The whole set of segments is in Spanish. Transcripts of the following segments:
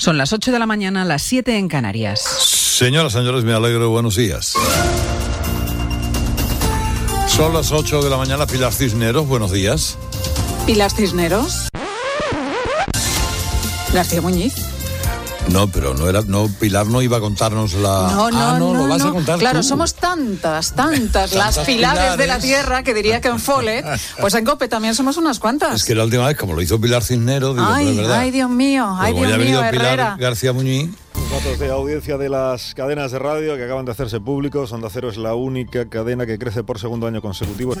Son las 8 de la mañana, las 7 en Canarias. Señoras, señores, me alegro. Buenos días. Son las 8 de la mañana, Pilar Cisneros, buenos días. Pilar Cisneros. García Muñiz. No, pero no era, no, Pilar no iba a contarnos la. No, no, ah, no, no, lo vas a contar Claro, tú. somos tantas, tantas, las pilares de la tierra, que diría que en Fole, pues en Cope también somos unas cuantas. Es que la última vez, como lo hizo Pilar Cisneros, digo, ay, verdad. ay, Dios mío, ay, Como ya Dios ha venido mío, Pilar Herrera. García Muñiz. Los datos de audiencia de las cadenas de radio que acaban de hacerse públicos. Onda Cero es la única cadena que crece por segundo año consecutivo.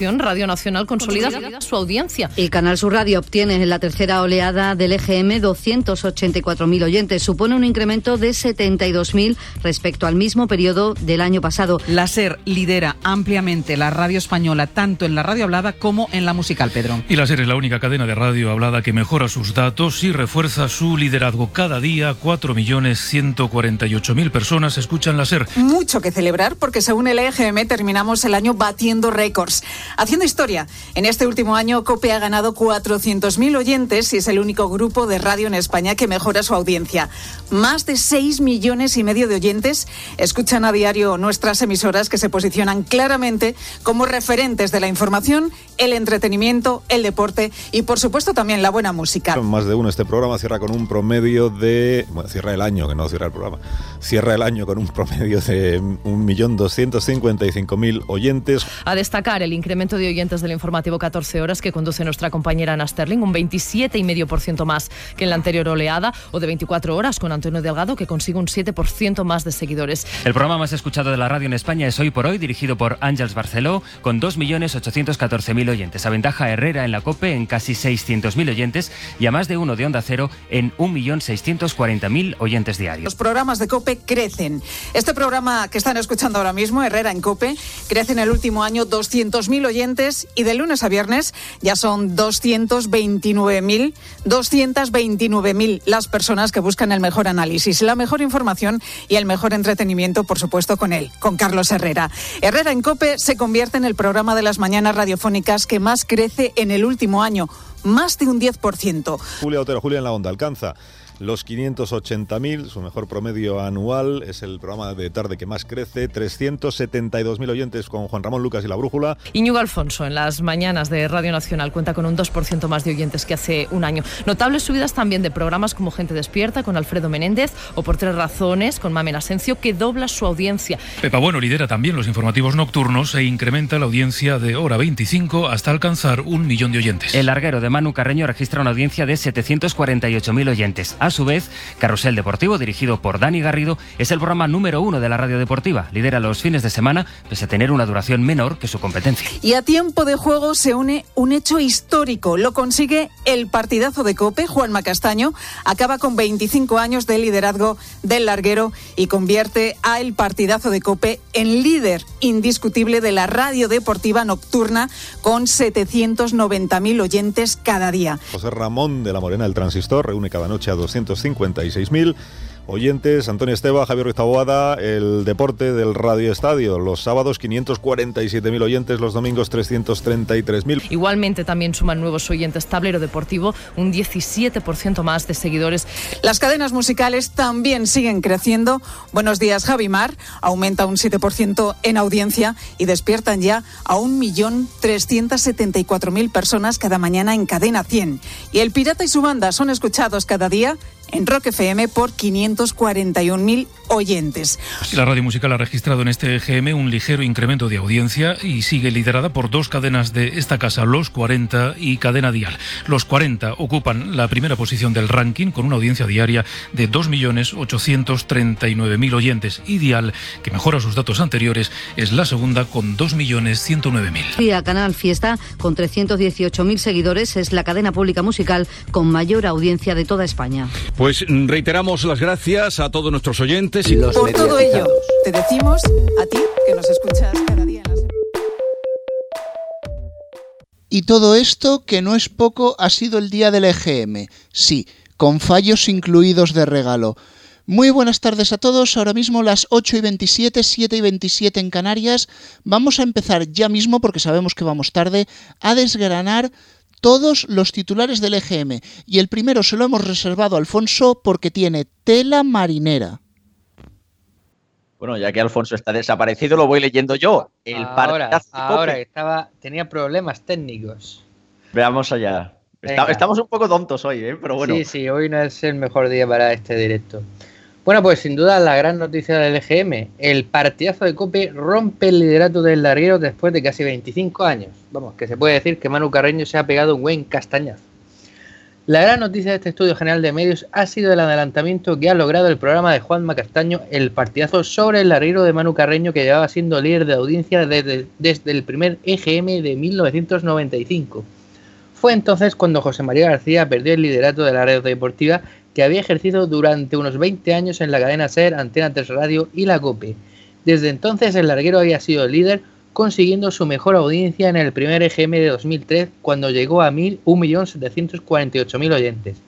Radio Nacional consolida su audiencia. El Canal Sur Radio obtiene en la tercera oleada del EGM 284.000 oyentes. Supone un incremento de 72.000 respecto al mismo periodo del año pasado. La SER lidera ampliamente la radio española, tanto en la radio hablada como en la musical, Pedro. Y la SER es la única cadena de radio hablada que mejora sus datos y refuerza su liderazgo. Cada día, 4.148.000 personas escuchan la SER. Mucho que celebrar porque según el EGM terminamos el año batiendo récords. Haciendo historia, en este último año COPE ha ganado 400.000 oyentes y es el único grupo de radio en España que mejora su audiencia. Más de 6 millones y medio de oyentes escuchan a diario nuestras emisoras que se posicionan claramente como referentes de la información, el entretenimiento, el deporte y por supuesto también la buena música. Más de uno. Este programa cierra con un promedio de. Bueno, cierra el año, que no cierra el programa. Cierra el año con un promedio de 1.255.000 oyentes. A destacar el incremento de oyentes del informativo 14 horas que conduce nuestra compañera Ana Sterling, un 27,5% más que en la anterior oleada, o de 24 horas con Antonio Delgado, que consigue un 7% más de seguidores. El programa más escuchado de la radio en España es Hoy por Hoy, dirigido por Ángels Barceló, con 2.814.000 oyentes. Aventaja a Herrera en la COPE en casi 600.000 oyentes y a más de uno de Onda Cero en 1.640.000 oyentes diarios. Los programas de COPE crecen. Este programa que están escuchando ahora mismo, Herrera en COPE, crece en el último año 200.000 oyentes y de lunes a viernes ya son 229.000, 229.000 las personas que buscan el mejor análisis, la mejor información y el mejor entretenimiento, por supuesto, con él, con Carlos Herrera. Herrera en COPE se convierte en el programa de las mañanas radiofónicas que más crece en el último año, más de un 10%. Julia Otero, Julia en la Onda, alcanza los 580.000, su mejor promedio anual, es el programa de tarde que más crece, 372.000 oyentes con Juan Ramón Lucas y La Brújula. Íñigo Alfonso en las mañanas de Radio Nacional cuenta con un 2% más de oyentes que hace un año. Notables subidas también de programas como Gente Despierta con Alfredo Menéndez o Por Tres Razones con Mamen Asencio que dobla su audiencia. Pepa Bueno lidera también los informativos nocturnos e incrementa la audiencia de hora 25 hasta alcanzar un millón de oyentes. El larguero de Manu Carreño registra una audiencia de 748.000 oyentes. Su vez, Carrusel Deportivo, dirigido por Dani Garrido, es el programa número uno de la radio deportiva. Lidera los fines de semana, pese a tener una duración menor que su competencia. Y a tiempo de juego se une un hecho histórico. Lo consigue el partidazo de Cope, Juanma Castaño. Acaba con 25 años de liderazgo del larguero y convierte a el partidazo de Cope en líder indiscutible de la radio deportiva nocturna con 790.000 oyentes cada día. José Ramón de la Morena, el transistor, reúne cada noche a 256.000 oyentes. Antonio Esteba, Javier Ruiz Taboada, el deporte del Radio Estadio. Los sábados 547.000 oyentes, los domingos 333.000. Igualmente también suman nuevos oyentes Tablero Deportivo, un 17% más de seguidores. Las cadenas musicales también siguen creciendo. Buenos días, Javi Mar. Aumenta un 7% en audiencia y despiertan ya a 1.374.000 personas cada mañana en Cadena 100. Y El Pirata y su banda son escuchados cada día en Rock FM por 541.000 oyentes. La radio musical ha registrado en este EGM un ligero incremento de audiencia y sigue liderada por dos cadenas de esta casa, Los 40 y Cadena Dial. Los 40 ocupan la primera posición del ranking con una audiencia diaria de 2.839.000 oyentes y Dial, que mejora sus datos anteriores, es la segunda con 2.109.000. Y a Canal Fiesta, con 318.000 seguidores, es la cadena pública musical con mayor audiencia de toda España. Pues reiteramos las gracias a todos nuestros oyentes y los Por todo ello, te decimos a ti que nos escuchas cada día en Y todo esto, que no es poco, ha sido el día del EGM. Sí, con fallos incluidos de regalo. Muy buenas tardes a todos. Ahora mismo las 8 y 27, 7 y 27 en Canarias. Vamos a empezar ya mismo, porque sabemos que vamos tarde, a desgranar todos los titulares del EGM. Y el primero se lo hemos reservado a Alfonso porque tiene tela marinera. Bueno, ya que Alfonso está desaparecido, lo voy leyendo yo. El ahora, ahora estaba, tenía problemas técnicos. Veamos allá. estamos un poco tontos hoy, ¿eh? pero bueno. Sí, sí, hoy no es el mejor día para este directo. Bueno, pues sin duda la gran noticia del EGM. El partidazo de Cope rompe el liderato del larguero después de casi 25 años. Vamos, que se puede decir que Manu Carreño se ha pegado un buen castañazo. La gran noticia de este estudio general de medios ha sido el adelantamiento que ha logrado el programa de Juan Macastaño, el partidazo sobre el larguero de Manu Carreño que llevaba siendo líder de audiencia desde, desde el primer EGM de 1995. Fue entonces cuando José María García perdió el liderato de la red deportiva que había ejercido durante unos 20 años en la cadena SER, Antena 3 Radio y la COPE. Desde entonces el larguero había sido el líder consiguiendo su mejor audiencia en el primer EGM de 2003 cuando llegó a 1.748.000 oyentes.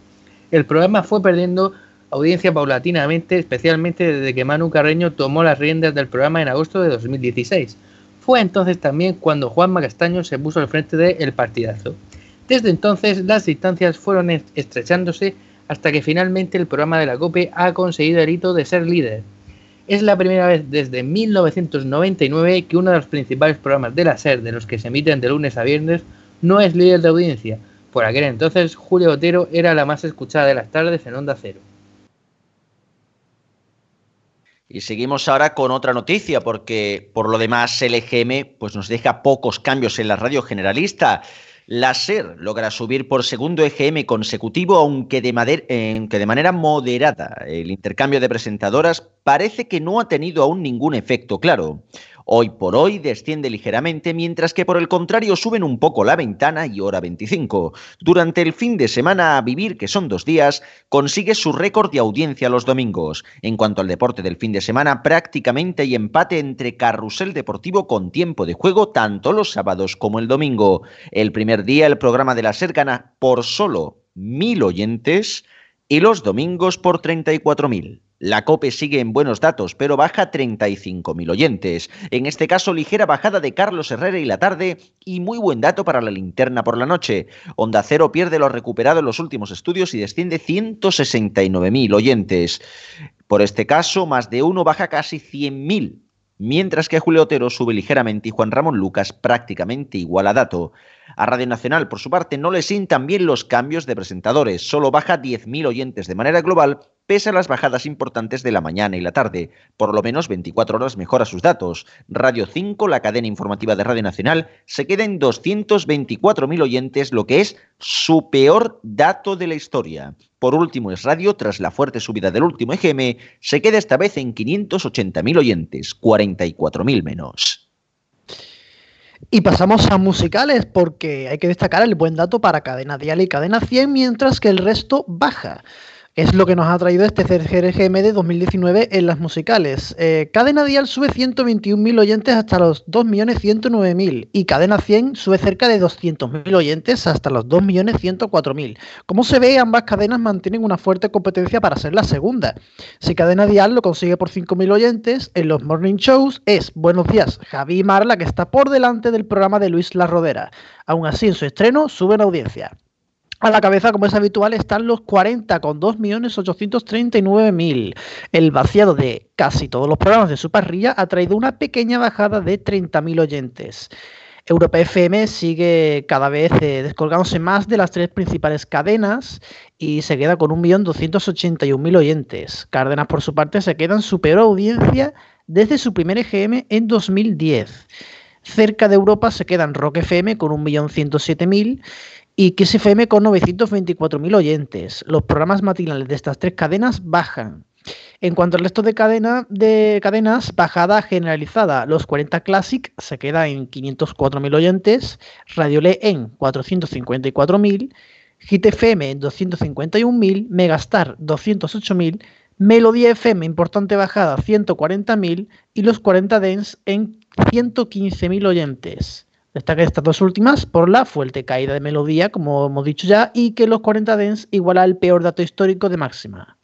El programa fue perdiendo audiencia paulatinamente, especialmente desde que Manu Carreño tomó las riendas del programa en agosto de 2016. Fue entonces también cuando Juan Macastaño se puso al frente de El Partidazo. Desde entonces las distancias fueron estrechándose hasta que finalmente el programa de la COPE ha conseguido el hito de ser líder. Es la primera vez desde 1999 que uno de los principales programas de la SER, de los que se emiten de lunes a viernes, no es líder de audiencia. Por aquel entonces, Julio Otero era la más escuchada de las tardes en Onda Cero. Y seguimos ahora con otra noticia, porque por lo demás el EGM pues, nos deja pocos cambios en la radio generalista. La SER logra subir por segundo EGM consecutivo, aunque de, de manera moderada. El intercambio de presentadoras parece que no ha tenido aún ningún efecto claro. Hoy por hoy desciende ligeramente, mientras que por el contrario suben un poco la ventana y hora 25. Durante el fin de semana a vivir, que son dos días, consigue su récord de audiencia los domingos. En cuanto al deporte del fin de semana, prácticamente hay empate entre carrusel deportivo con tiempo de juego tanto los sábados como el domingo. El primer día el programa de la SER gana por solo mil oyentes y los domingos por 34.000. La COPE sigue en buenos datos, pero baja 35.000 oyentes. En este caso, ligera bajada de Carlos Herrera y la tarde y muy buen dato para la linterna por la noche. Onda Cero pierde lo recuperado en los últimos estudios y desciende 169.000 oyentes. Por este caso, más de uno baja casi 100.000 mientras que Julio Otero sube ligeramente y Juan Ramón Lucas prácticamente igual a dato. A Radio Nacional, por su parte, no le sientan bien los cambios de presentadores, solo baja 10.000 oyentes de manera global, pese a las bajadas importantes de la mañana y la tarde. Por lo menos 24 horas mejora sus datos. Radio 5, la cadena informativa de Radio Nacional, se queda en 224.000 oyentes, lo que es su peor dato de la historia. Por último, es radio, tras la fuerte subida del último EGM, se queda esta vez en 580.000 oyentes, 44.000 menos. Y pasamos a musicales porque hay que destacar el buen dato para Cadena Dial y Cadena 100, mientras que el resto baja es lo que nos ha traído este CRGM de 2019 en las musicales. Eh, Cadena Dial sube 121.000 oyentes hasta los 2.109.000 y Cadena 100 sube cerca de 200.000 oyentes hasta los 2.104.000. Como se ve, ambas cadenas mantienen una fuerte competencia para ser la segunda. Si Cadena Dial lo consigue por 5.000 oyentes, en los morning shows es Buenos días, Javi Mar la que está por delante del programa de Luis La Rodera. Aún así, en su estreno suben audiencia. A la cabeza, como es habitual, están los 40 con 2.839.000. El vaciado de casi todos los programas de su parrilla ha traído una pequeña bajada de 30.000 oyentes. Europa FM sigue cada vez eh, descolgándose más de las tres principales cadenas y se queda con 1.281.000 oyentes. Cárdenas, por su parte, se queda en su peor audiencia desde su primer EGM en 2010. Cerca de Europa se quedan Rock FM con 1.107.000 y FM con 924.000 oyentes. Los programas matinales de estas tres cadenas bajan. En cuanto al resto de, cadena, de cadenas, bajada generalizada. Los 40 Classic se queda en 504.000 oyentes, Radio Le en 454.000, Hit FM en 251.000, Megastar 208.000, Melodía FM, importante bajada, 140.000 y los 40 Dance en 115.000 oyentes. Destaca estas dos últimas por la fuerte caída de melodía, como hemos dicho ya, y que los 40 Dens iguala el peor dato histórico de máxima.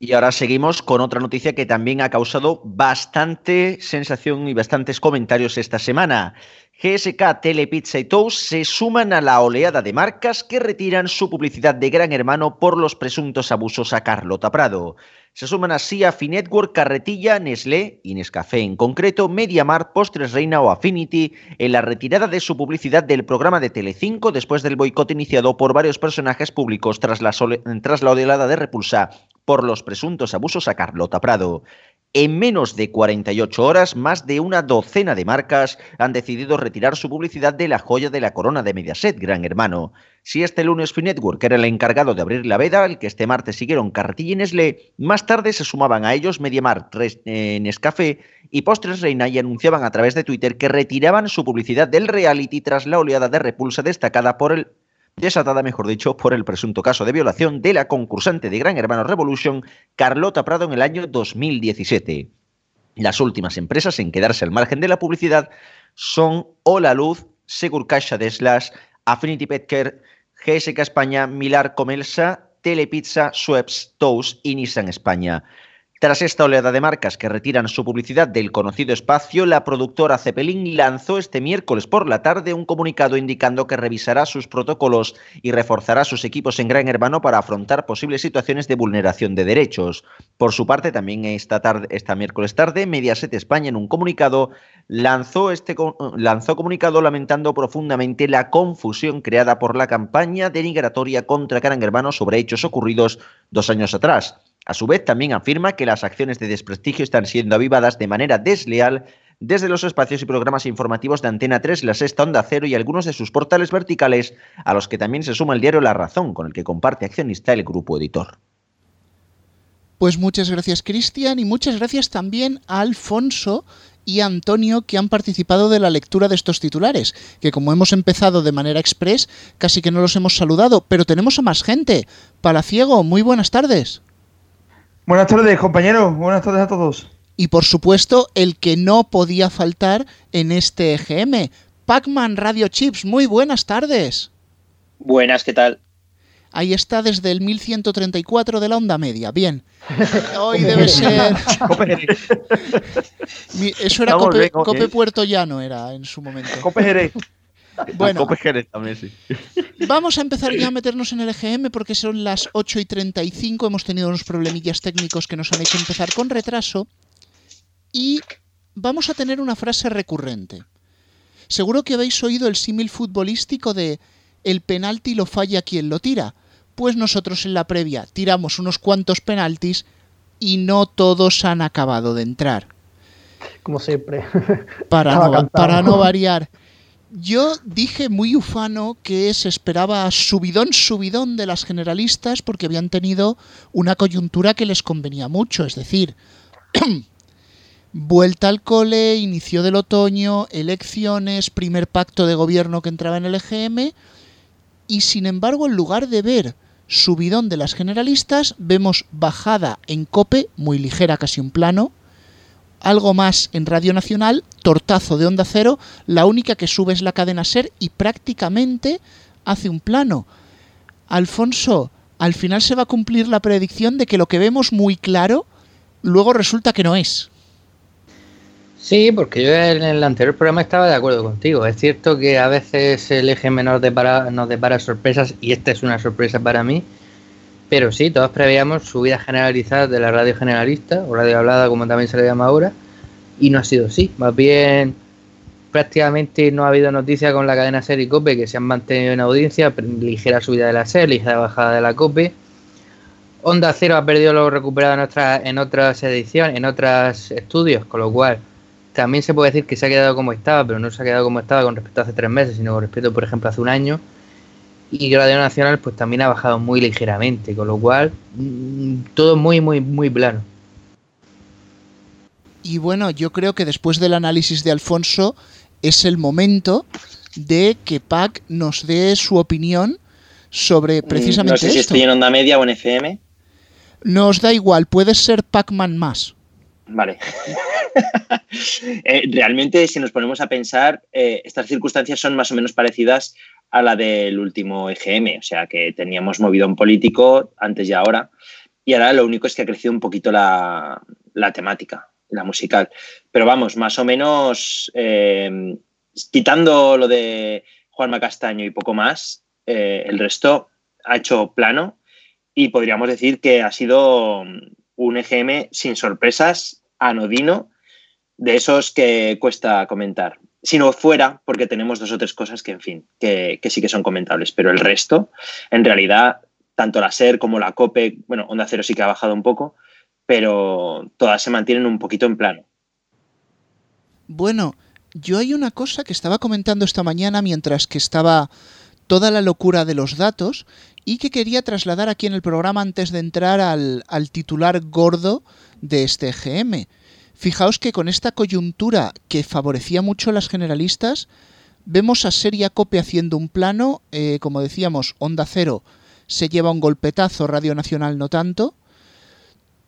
Y ahora seguimos con otra noticia que también ha causado bastante sensación y bastantes comentarios esta semana. GSK, Telepizza y Toast se suman a la oleada de marcas que retiran su publicidad de Gran Hermano por los presuntos abusos a Carlota Prado. Se suman así a Finetwork, Carretilla, Nestlé y Nescafé en concreto, MediaMarkt, Postres Reina o Affinity en la retirada de su publicidad del programa de Telecinco después del boicot iniciado por varios personajes públicos tras la, tras la oleada de repulsa por los presuntos abusos a Carlota Prado. En menos de 48 horas, más de una docena de marcas han decidido retirar su publicidad de la joya de la corona de Mediaset, Gran Hermano. Si este lunes Network era el encargado de abrir la veda, el que este martes siguieron Carretilla y Nestlé, más tarde se sumaban a ellos MediaMarkt, eh, Nescafé y Postres Reina y anunciaban a través de Twitter que retiraban su publicidad del reality tras la oleada de repulsa destacada por el desatada, mejor dicho, por el presunto caso de violación de la concursante de Gran Hermano Revolution, Carlota Prado, en el año 2017. Las últimas empresas en quedarse al margen de la publicidad son Ola Luz, Segur Caixa de Slash, Affinity Petcare, GSK España, Milar Comelsa, Telepizza, Schweppes, Toast y Nissan España. Tras esta oleada de marcas que retiran su publicidad del conocido espacio, la productora Zeppelin lanzó este miércoles por la tarde un comunicado indicando que revisará sus protocolos y reforzará sus equipos en Gran Hermano para afrontar posibles situaciones de vulneración de derechos. Por su parte, también esta, tarde, esta miércoles tarde, Mediaset España en un comunicado lanzó, este, lanzó comunicado lamentando profundamente la confusión creada por la campaña denigratoria contra Gran Hermano sobre hechos ocurridos dos años atrás. A su vez, también afirma que las acciones de desprestigio están siendo avivadas de manera desleal desde los espacios y programas informativos de Antena 3, La Sexta Onda Cero y algunos de sus portales verticales, a los que también se suma el diario La Razón, con el que comparte accionista el grupo editor. Pues muchas gracias Cristian y muchas gracias también a Alfonso y a Antonio que han participado de la lectura de estos titulares, que como hemos empezado de manera express, casi que no los hemos saludado, pero tenemos a más gente. Palaciego, muy buenas tardes. Buenas tardes, compañeros. Buenas tardes a todos. Y por supuesto, el que no podía faltar en este EGM, Pacman Radio Chips. Muy buenas tardes. Buenas, ¿qué tal? Ahí está desde el 1134 de la onda media. Bien. Hoy debe ser. Eso era Cope, Cope, Puerto Llano, era en su momento. Cope Jerez. Bueno, vamos a empezar ya a meternos en el EGM porque son las 8 y 35. Hemos tenido unos problemillas técnicos que nos han hecho empezar con retraso. Y vamos a tener una frase recurrente. Seguro que habéis oído el símil futbolístico de el penalti lo falla quien lo tira. Pues nosotros en la previa tiramos unos cuantos penaltis y no todos han acabado de entrar. Como siempre. Para, para no variar. Yo dije muy ufano que se esperaba subidón, subidón de las generalistas porque habían tenido una coyuntura que les convenía mucho, es decir, vuelta al cole, inicio del otoño, elecciones, primer pacto de gobierno que entraba en el EGM, y sin embargo, en lugar de ver subidón de las generalistas, vemos bajada en cope, muy ligera, casi un plano, algo más en Radio Nacional, tortazo de onda cero, la única que sube es la cadena ser y prácticamente hace un plano. Alfonso, al final se va a cumplir la predicción de que lo que vemos muy claro, luego resulta que no es. Sí, porque yo en el anterior programa estaba de acuerdo contigo. Es cierto que a veces el eje menor nos depara sorpresas y esta es una sorpresa para mí pero sí, todos preveíamos subidas generalizadas de la radio generalista, o radio hablada como también se le llama ahora, y no ha sido así. Más bien, prácticamente no ha habido noticias con la cadena SER y COPE que se han mantenido en audiencia, ligera subida de la SER, ligera bajada de la COPE. Onda Cero ha perdido lo recuperado en, otras en otras ediciones, en otros estudios, con lo cual también se puede decir que se ha quedado como estaba, pero no se ha quedado como estaba con respecto a hace tres meses, sino con respecto, por ejemplo, hace un año y Radio Nacional pues también ha bajado muy ligeramente, con lo cual mm, todo muy, muy, muy plano. Y bueno, yo creo que después del análisis de Alfonso es el momento de que Pac nos dé su opinión sobre precisamente No sé si estoy en onda media o en FM. Nos da igual, puedes ser Pac-Man más. Vale. Eh, realmente, si nos ponemos a pensar, eh, estas circunstancias son más o menos parecidas a la del último EGM, o sea que teníamos movido un político antes y ahora, y ahora lo único es que ha crecido un poquito la, temática, la musical. Pero vamos, más o menos, eh, quitando lo de Juanma Castaño y poco más, el resto ha hecho plano y podríamos decir que ha sido un EGM sin sorpresas, anodino, de esos que cuesta comentar. Si no fuera, porque tenemos dos o tres cosas que, en fin, que, sí que son comentables, pero el resto, en realidad, tanto la SER como la COPE, bueno, Onda Cero sí que ha bajado un poco, pero todas se mantienen un poquito en plano. Bueno, yo hay una cosa que estaba comentando esta mañana mientras que estaba toda la locura de los datos y que quería trasladar aquí en el programa antes de entrar al, al titular gordo de este GM. Fijaos que con esta coyuntura que favorecía mucho a las generalistas, vemos a Seria Cope haciendo un plano, eh, como decíamos, Onda Cero se lleva un golpetazo, Radio Nacional no tanto.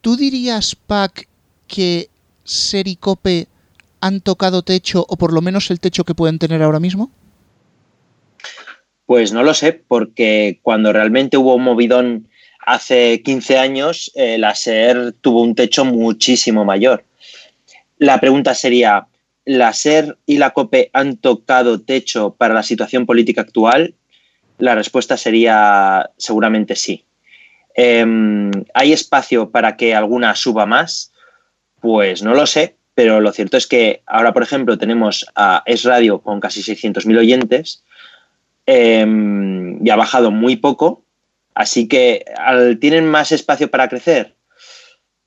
¿Tú dirías, Pac, que Cope han tocado techo o por lo menos el techo que pueden tener ahora mismo? Pues no lo sé, porque cuando realmente hubo un movidón hace 15 años, eh, la SER tuvo un techo muchísimo mayor. La pregunta sería, ¿la SER y la COPE han tocado techo para la situación política actual? La respuesta sería seguramente sí. Em, ¿Hay espacio para que alguna suba más? Pues no lo sé, pero lo cierto es que ahora, por ejemplo, tenemos a Es Radio con casi 600.000 oyentes em, y ha bajado muy poco, así que ¿tienen más espacio para crecer?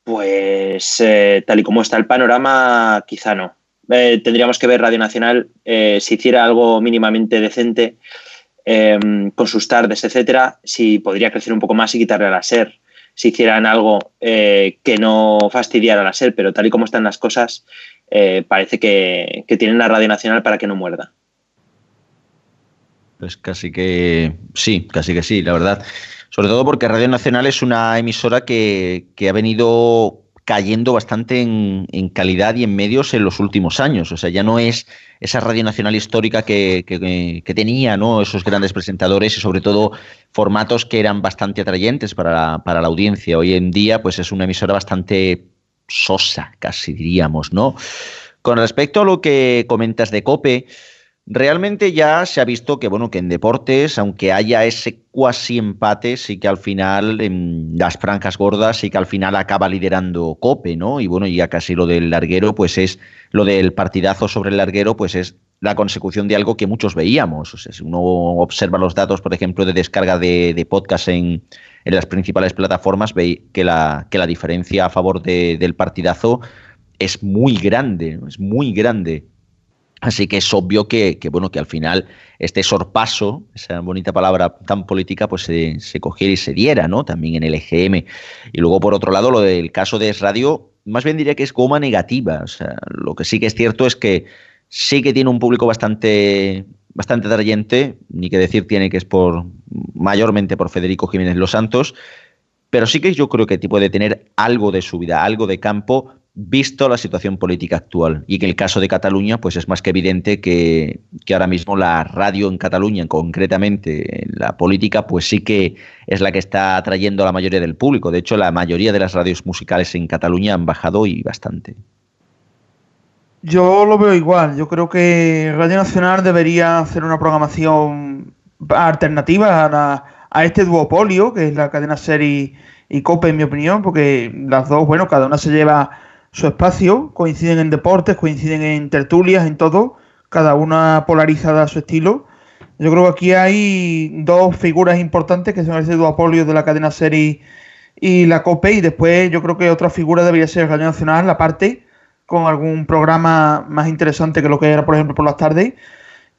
Pues eh, tal y como está el panorama, quizá no. Eh, tendríamos que ver Radio Nacional eh, si hiciera algo mínimamente decente em, con sus tardes, etcétera, si podría crecer un poco más y quitarle a la SER. Si hicieran algo que no fastidiara a la SER, pero tal y como están las cosas, parece que, que tienen la Radio Nacional para que no muerda. Pues casi que sí, casi que sí, la verdad. Sobre todo porque Radio Nacional es una emisora que, ha venido cayendo bastante en, calidad y en medios en los últimos años. O sea, ya no es esa Radio Nacional histórica que, tenía, ¿no? Esos grandes presentadores y sobre todo formatos que eran bastante atrayentes para la, para la audiencia. Hoy en día, pues es una emisora bastante sosa, casi diríamos, ¿no? Con respecto a lo que comentas de Cope, Realmente ya se ha visto que, bueno, que en deportes, aunque haya ese cuasi empate, sí que al final, en las francas gordas, sí que al final acaba liderando Cope, ¿no? Y bueno, ya casi lo del larguero, pues es lo del partidazo sobre el larguero, pues es la consecución de algo que muchos veíamos. O sea, si uno observa los datos, por ejemplo, de descarga de, podcast en, las principales plataformas, ve que la, que la diferencia a favor del partidazo es muy grande, es muy grande. Así que es obvio que, bueno, que al final este sorpaso, esa bonita palabra tan política, pues se, cogiera y se diera, ¿no? También en el EGM. Y luego, por otro lado, lo del caso de Radio, más bien diría que es goma negativa. O sea, lo que sí que es cierto es que sí que tiene un público bastante, bastante atrayente, ni que decir tiene que es por mayormente por Federico Jiménez Los Santos, pero sí que yo creo que puede tener algo de su vida, algo de campo visto la situación política actual. Y que en el caso de Cataluña, pues es más que evidente que, ahora mismo la radio en Cataluña, concretamente la política, pues sí que es la que está atrayendo a la mayoría del público. De hecho, la mayoría de las radios musicales en Cataluña han bajado y bastante. Yo lo veo igual. Yo creo que Radio Nacional debería hacer una programación alternativa a, a este duopolio, que es la cadena serie y COPE, en mi opinión, porque las dos, bueno, cada una se lleva su espacio, coinciden en deportes, coinciden en tertulias, en todo, cada una polarizada a su estilo. Yo creo que aquí hay dos figuras importantes que son ese duopolio de la cadena serie y la COPE y después yo creo que otra figura debería ser Radio Nacional, la parte, con algún programa más interesante que lo que era, por ejemplo, por las tardes.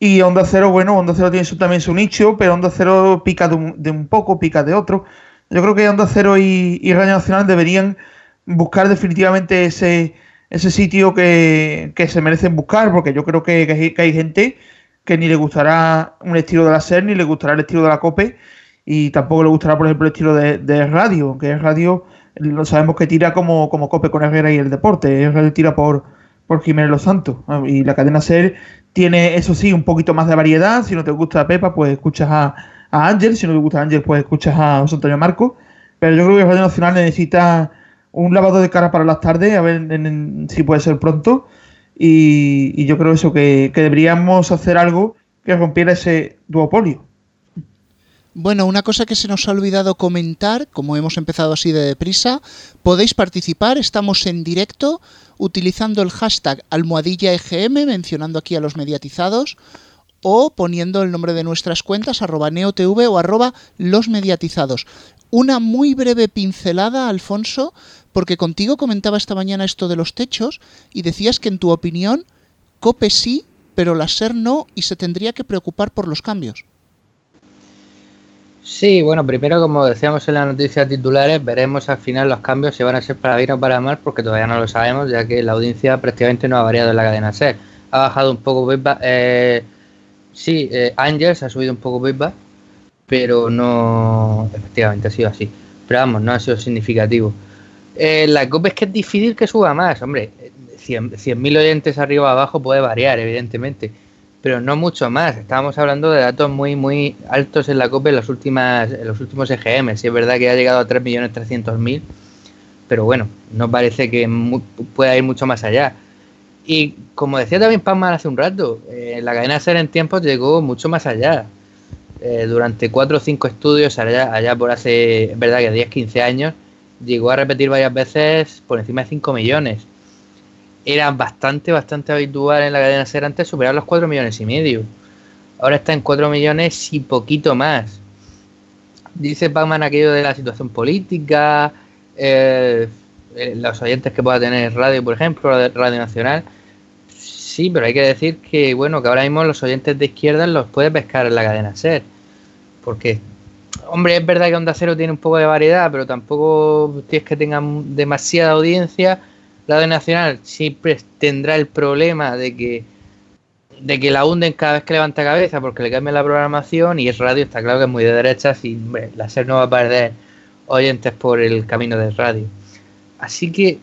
Y Onda Cero, bueno, Onda Cero tiene también su nicho, pero Onda Cero pica de un, poco, pica de otro. Yo creo que Onda Cero y, y Radio Nacional deberían buscar definitivamente ese, ese sitio que, se merecen buscar, porque yo creo que, hay, gente que ni le gustará un estilo de la SER, ni le gustará el estilo de la COPE, y tampoco le gustará, por ejemplo, el estilo de, radio, que es radio, lo sabemos que tira como, como COPE con Herrera y el deporte, es radio tira por, por Jiménez Los Santos, y la cadena SER tiene, eso sí, un poquito más de variedad, si no te gusta Pepa, pues escuchas a, a Ángel, si no te gusta Ángel, pues escuchas a José Antonio Marco, pero yo creo que Radio Nacional necesita un lavado de cara para las tardes, a ver si puede ser pronto. y, yo creo eso, que, que deberíamos hacer algo que rompiera ese duopolio. Bueno, una cosa que se nos ha olvidado comentar, como hemos empezado así de deprisa, podéis participar, estamos en directo utilizando el hashtag almohadilla EGM, mencionando aquí a los mediatizados, o poniendo el nombre de nuestras cuentas, arroba neotv o arroba los mediatizados. Una muy breve pincelada, Alfonso, porque contigo comentaba esta mañana esto de los techos y decías que en tu opinión, COPE sí, pero la SER no y se tendría que preocupar por los cambios. Sí, bueno, primero como decíamos en las noticias titulares, veremos al final los cambios si van a ser para bien o para mal, porque todavía no lo sabemos, ya que la audiencia prácticamente no ha variado en la cadena SER. Ha bajado un poco eh, sí, eh, Angels ha subido un poco pero no, efectivamente ha sido así. Pero vamos, no ha sido significativo. Eh, la COP es que es difícil que suba más, hombre. 100.000 oyentes arriba o abajo puede variar, evidentemente pero no mucho más. Estábamos hablando de datos muy, muy altos en la COPE en, los últimos EGM. Sí es verdad que ha llegado a 3.300.000, pero bueno, no parece que pueda ir mucho más allá. Y como decía también Pamman hace un rato, eh, la cadena SER en tiempos llegó mucho más allá. Eh, durante cuatro o cinco estudios, allá por hace, es verdad que 10, 15 años, llegó a repetir varias veces por encima de 5 millones era bastante, bastante habitual en la cadena ser antes superar los 4 millones y medio. Ahora está en 4 millones y poquito más. Dice Pacman aquello de la situación política, eh, eh, los oyentes que pueda tener radio, por ejemplo, Radio Nacional. Sí, pero hay que decir que, bueno, que ahora mismo los oyentes de izquierda los puede pescar en la cadena SER. Porque, hombre, es verdad que Onda Cero tiene un poco de variedad, pero tampoco tienes que tengan demasiada audiencia Radio Nacional siempre tendrá el problema de que de que la hunden cada vez que levanta cabeza porque le cambia la programación y es radio está claro que es muy de derecha y la SER no va a perder oyentes por el camino del radio. Así que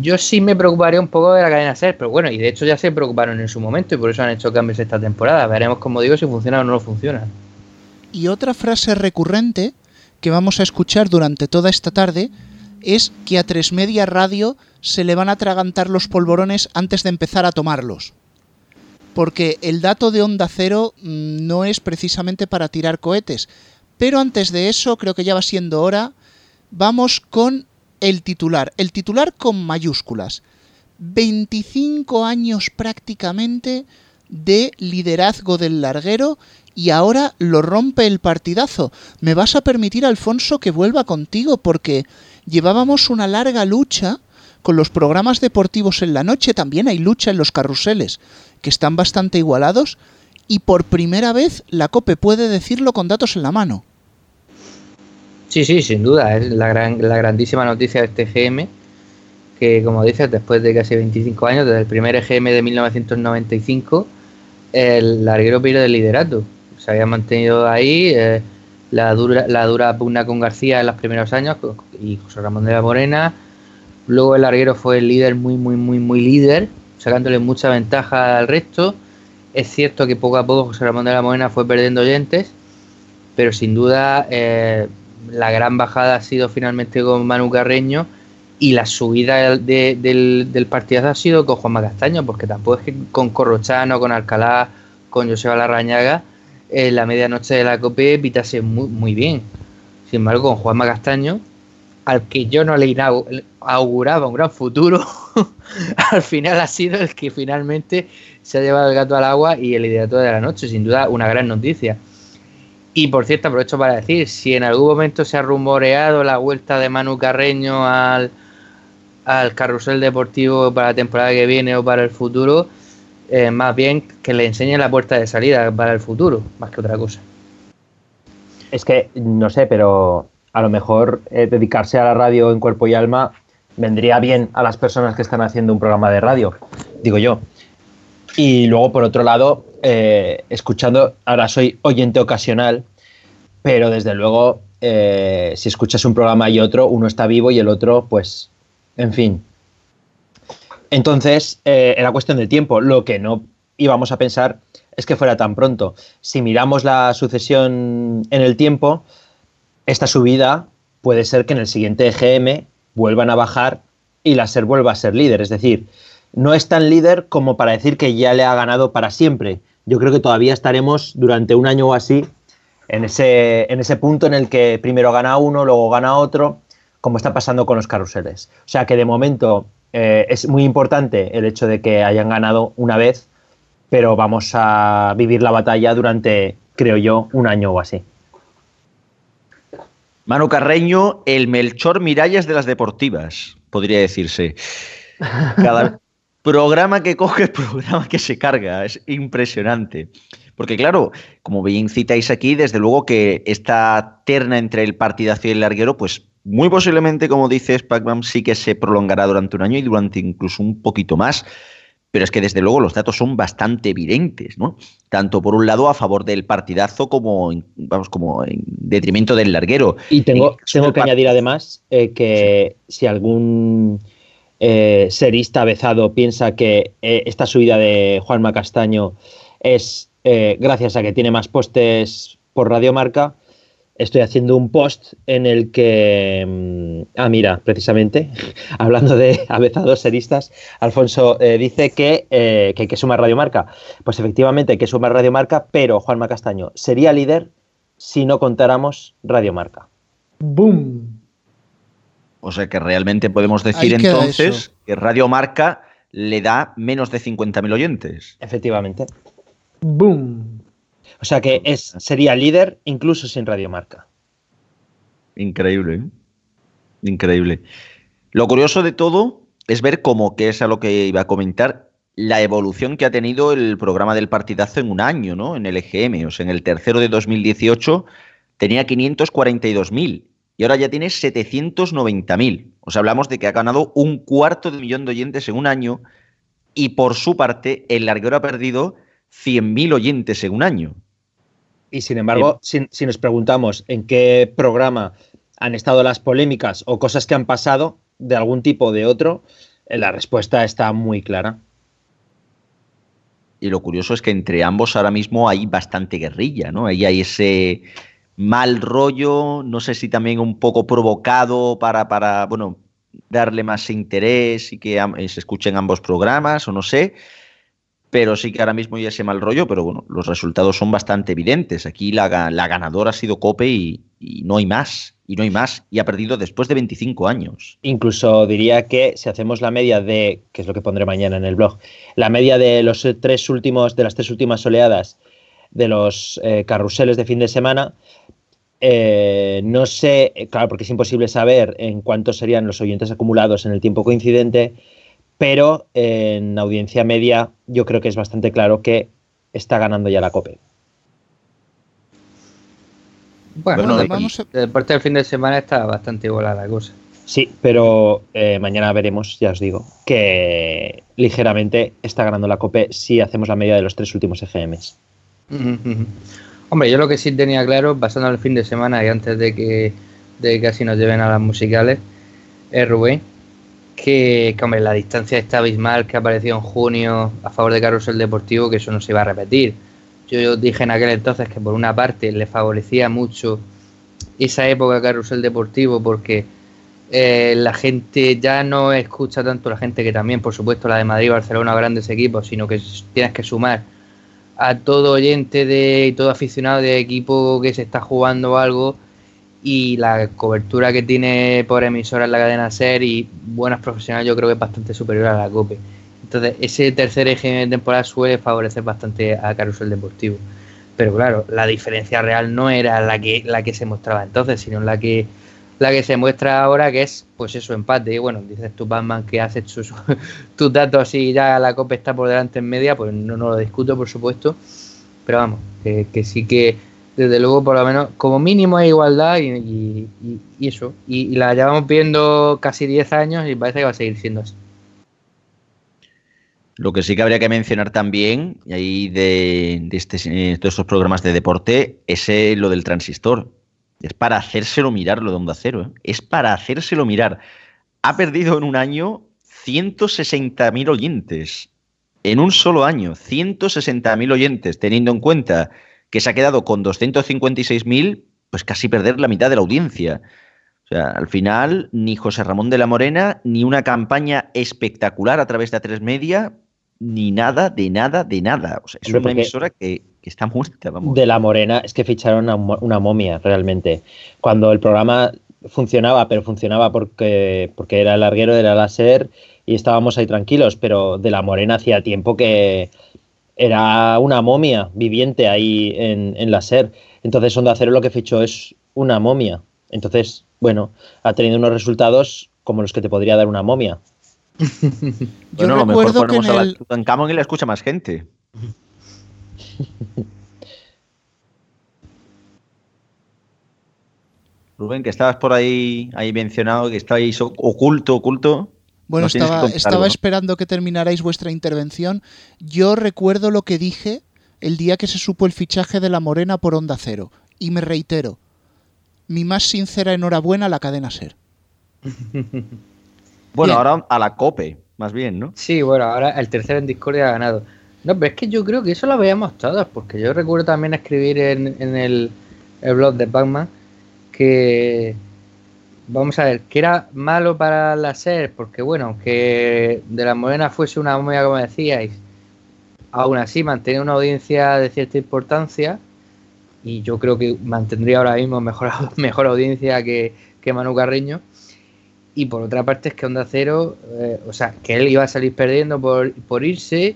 yo sí me preocuparía un poco de la cadena SER, pero bueno, y de hecho ya se preocuparon en su momento y por eso han hecho cambios esta temporada. Veremos, como digo, si funciona o no funciona. Y otra frase recurrente que vamos a escuchar durante toda esta tarde es que a Tres Media Radio se le van a atragantar los polvorones antes de empezar a tomarlos. Porque el dato de onda cero mm, no es precisamente para tirar cohetes. Pero antes de eso, creo que ya va siendo hora, vamos con el titular. El titular con mayúsculas. 25 años prácticamente de liderazgo del larguero y ahora lo rompe el partidazo. ¿Me vas a permitir, Alfonso, que vuelva contigo? Porque llevábamos una larga lucha con los programas deportivos en la noche, también hay lucha en los carruseles, que están bastante igualados, y por primera vez la COPE puede decirlo con datos en la mano. Sí, sí, sin duda, es la, gran, la grandísima noticia de este GM, que como dices, después de casi 25 años, desde el primer EGM de 1995, el larguero pierde el liderato. Se había mantenido ahí, eh, la dura, la dura pugna con García en los primeros años y José Ramón de la Morena. Luego el larguero fue el líder, muy, muy, muy, muy líder, sacándole mucha ventaja al resto. Es cierto que poco a poco José Ramón de la Morena fue perdiendo oyentes, pero sin duda eh, la gran bajada ha sido finalmente con Manu Carreño y la subida del, del partidazo ha sido con Juanma Castaño, porque tampoco es que con Corrochano, con Alcalá, con Joseba Larrañaga en la medianoche de la COPE pitase muy, muy bien. Sin embargo, con Juanma Castaño, al que yo no le auguraba un gran futuro, al final ha sido el que finalmente se ha llevado el gato al agua y el liderato de la noche, sin duda una gran noticia. Y por cierto, aprovecho para decir, si en algún momento se ha rumoreado la vuelta de Manu Carreño al, al carrusel deportivo para la temporada que viene o para el futuro, eh, más bien que le enseñe la puerta de salida para el futuro, más que otra cosa. Es que, no sé, pero a lo mejor eh, dedicarse a la radio en cuerpo y alma vendría bien a las personas que están haciendo un programa de radio, digo yo. Y luego, por otro lado, eh, escuchando, ahora soy oyente ocasional, pero desde luego, si escuchas un programa y otro, uno está vivo y el otro, pues, en fin, entonces, eh, era cuestión de tiempo. Lo que no íbamos a pensar es que fuera tan pronto. Si miramos la sucesión en el tiempo, esta subida puede ser que en el siguiente EGM vuelvan a bajar y la SER vuelva a ser líder. Es decir, no es tan líder como para decir que ya le ha ganado para siempre. Yo creo que todavía estaremos durante un año o así en ese, en ese punto en el que primero gana uno, luego gana otro, como está pasando con los carruseles. O sea que de momento eh, es muy importante el hecho de que hayan ganado una vez, pero vamos a vivir la batalla durante, creo yo, un año o así. Manu Carreño, el Melchor Miralles de las deportivas, podría decirse. Cada programa que coge, programa que se carga, es impresionante. Porque claro, como bien citáis aquí, desde luego que esta terna entre el partidazo y el larguero, pues muy posiblemente, como dices, Pac-Man, sí que se prolongará durante un año y durante incluso un poquito más. Pero es que desde luego los datos son bastante evidentes, ¿no? Tanto por un lado a favor del partidazo como, vamos, como en detrimento del larguero. Y tengo, tengo que añadir además eh, que si algún eh, serista avezado piensa que eh, esta subida de Juanma Castaño es gracias a que tiene más postes por radiomarca, estoy haciendo un post en el que. mm, Ah, mira, precisamente, hablando de avezados seristas, Alfonso eh, dice que, eh, que hay que sumar radiomarca. Pues efectivamente hay que sumar radiomarca, pero Juanma Castaño sería líder si no contáramos radiomarca. ¡Boom! O sea que realmente podemos decir entonces eso. que Radio Marca le da menos de 50.000 oyentes. Efectivamente. ¡Boom! O sea que es, sería líder incluso sin radiomarca. Increíble, ¿eh? Increíble. Lo curioso de todo es ver cómo, que es a lo que iba a comentar, la evolución que ha tenido el programa del partidazo en un año, ¿no? En el EGM. En el tercero de 2018 tenía 542.000 y ahora ya tiene 790.000. O sea, hablamos de que ha ganado un cuarto de millón de oyentes en un año y por su parte el larguero ha perdido 100.000 oyentes en un año. Y sin embargo, si, si nos preguntamos en qué programa han estado las polémicas o cosas que han pasado de algún tipo o de otro, eh, la respuesta está muy clara. Y lo curioso es que entre ambos ahora mismo hay bastante guerrilla, ¿no? Ahí hay ese mal rollo, no sé si también un poco provocado para, para bueno, darle más interés y que se escuchen ambos programas, o no sé. Pero sí que ahora mismo hay ese mal rollo, pero bueno, los resultados son bastante evidentes. Aquí la, ga- la ganadora ha sido Cope y, no hay más, y no hay más. Y ha perdido después de 25 años. Incluso diría que si hacemos la media de, que es lo que pondré mañana en el blog, la media de los tres últimos, de las tres últimas oleadas de los eh, carruseles de fin de semana, eh, no sé, eh, claro, porque es imposible saber en cuántos serían los oyentes acumulados en el tiempo coincidente, pero en audiencia media yo creo que es bastante claro que está ganando ya la COPE. Bueno, Bueno, de- vamos deporte del fin de semana está bastante igualada la cosa. Sí, pero eh, mañana veremos, ya os digo, que ligeramente está ganando la COPE si hacemos la media de los tres últimos EGMs. Hombre, yo lo que sí tenía claro, pasando el fin de semana y antes de que, de que casi nos lleven a las musicales, es Rubén, que, hombre, la distancia está abismal que apareció en junio a favor de Carrusel Deportivo, que eso no se iba a repetir. Yo, dije en aquel entonces que por una parte le favorecía mucho esa época Carrusel Deportivo porque eh, la gente ya no escucha tanto la gente que también, por supuesto, la de Madrid Barcelona, grandes equipos, sino que tienes que sumar a todo oyente de y todo aficionado de equipo que se está jugando algo y la cobertura que tiene por emisora en la cadena SER y buenas profesionales yo creo que es bastante superior a la COPE. Entonces ese tercer eje de temporada suele favorecer bastante a Carusel Deportivo. Pero claro, la diferencia real no era la que, la que se mostraba entonces, sino la que la que se muestra ahora que es pues eso empate y bueno dices tú Batman que haces tus, datos y ya la copa está por delante en media pues no, no lo discuto por supuesto pero vamos que, que sí que desde luego por lo menos como mínimo hay igualdad y, eso y, la llevamos viendo casi 10 años y parece que va a seguir siendo así Lo que sí que habría que mencionar también, y ahí de, de este, eh, todos estos programas de deporte, es eh, lo del transistor. Es para hacérselo mirar lo de Onda Cero. ¿eh? Es para hacérselo mirar. Ha perdido en un año 160.000 oyentes. En un solo año, 160.000 oyentes, teniendo en cuenta que se ha quedado con 256.000, pues casi perder la mitad de la audiencia. O sea, al final, ni José Ramón de la Morena, ni una campaña espectacular a través de A3 Media, ni nada, de nada, de nada. O sea, es Hombre, una emisora que, que está muerta, vamos. De la Morena, es que ficharon a mo- una momia, realmente. Cuando el programa funcionaba, pero funcionaba porque, porque era larguero, era la SER y estábamos ahí tranquilos, pero de la Morena hacía tiempo que era una momia viviente ahí en, en la SER. Entonces Onda Cero lo que fichó es una momia. Entonces, bueno, ha tenido unos resultados como los que te podría dar una momia. bueno, a lo mejor recuerdo que ponemos en a la el- Tutankamón y la escucha más gente. Rubén, que estabas por ahí, ahí mencionado, que estabais oculto, oculto. Bueno, estaba, estaba esperando que terminarais vuestra intervención. Yo recuerdo lo que dije el día que se supo el fichaje de la Morena por Onda Cero. Y me reitero, mi más sincera enhorabuena a la cadena SER. Bueno, Bien. ahora a la COPE, más bien, ¿no? Sí, bueno, ahora el tercero en Discordia ha ganado. No, pero es que yo creo que eso lo veíamos todos, porque yo recuerdo también escribir en, en el, el blog de Batman que, vamos a ver, que era malo para la SER, porque bueno, aunque de la Morena fuese una momia, como decíais, aún así mantenía una audiencia de cierta importancia, y yo creo que mantendría ahora mismo mejor, mejor audiencia que, que Manu Carreño. Y por otra parte es que Onda Cero, eh, o sea, que él iba a salir perdiendo por, por irse,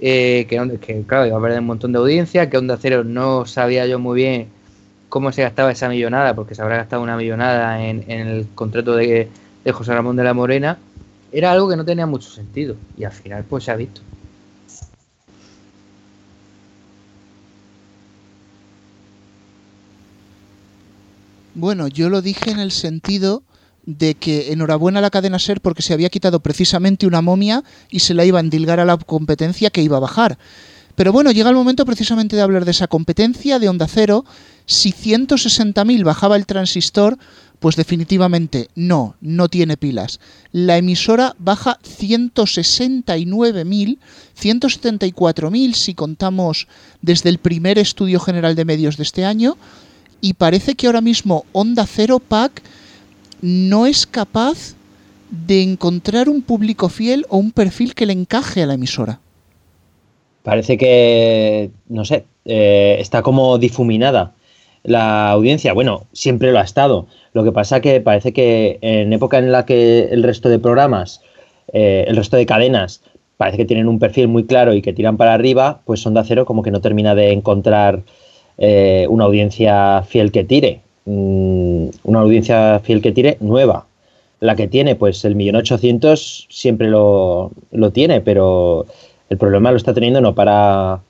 eh, que, que, claro, iba a perder un montón de audiencia, que Onda Cero no sabía yo muy bien cómo se gastaba esa millonada, porque se habrá gastado una millonada en, el contrato de, de José Ramón de la Morena, era algo que no tenía mucho sentido. Y al final pues se ha visto. Bueno, yo lo dije en el sentido de que enhorabuena a la cadena SER porque se había quitado precisamente una momia y se la iba a endilgar a la competencia que iba a bajar. Pero bueno, llega el momento precisamente de hablar de esa competencia de Onda Cero. Si 160.000 bajaba el transistor, pues definitivamente no, no tiene pilas. La emisora baja 169.000, 174.000 si contamos desde el primer estudio general de medios de este año. Y parece que ahora mismo Onda Cero Pack no es capaz de encontrar un público fiel o un perfil que le encaje a la emisora. Parece que, no sé, eh, está como difuminada la audiencia. Bueno, siempre lo ha estado. Lo que pasa que parece que en época en la que el resto de programas, eh, el resto de cadenas, parece que tienen un perfil muy claro y que tiran para arriba, pues Onda Cero como que no termina de encontrar eh, una audiencia fiel que tire. Mm, una audiencia fiel que tire nueva. La que tiene, pues el millón ochocientos siempre lo, lo tiene, pero el problema lo está teniendo no para,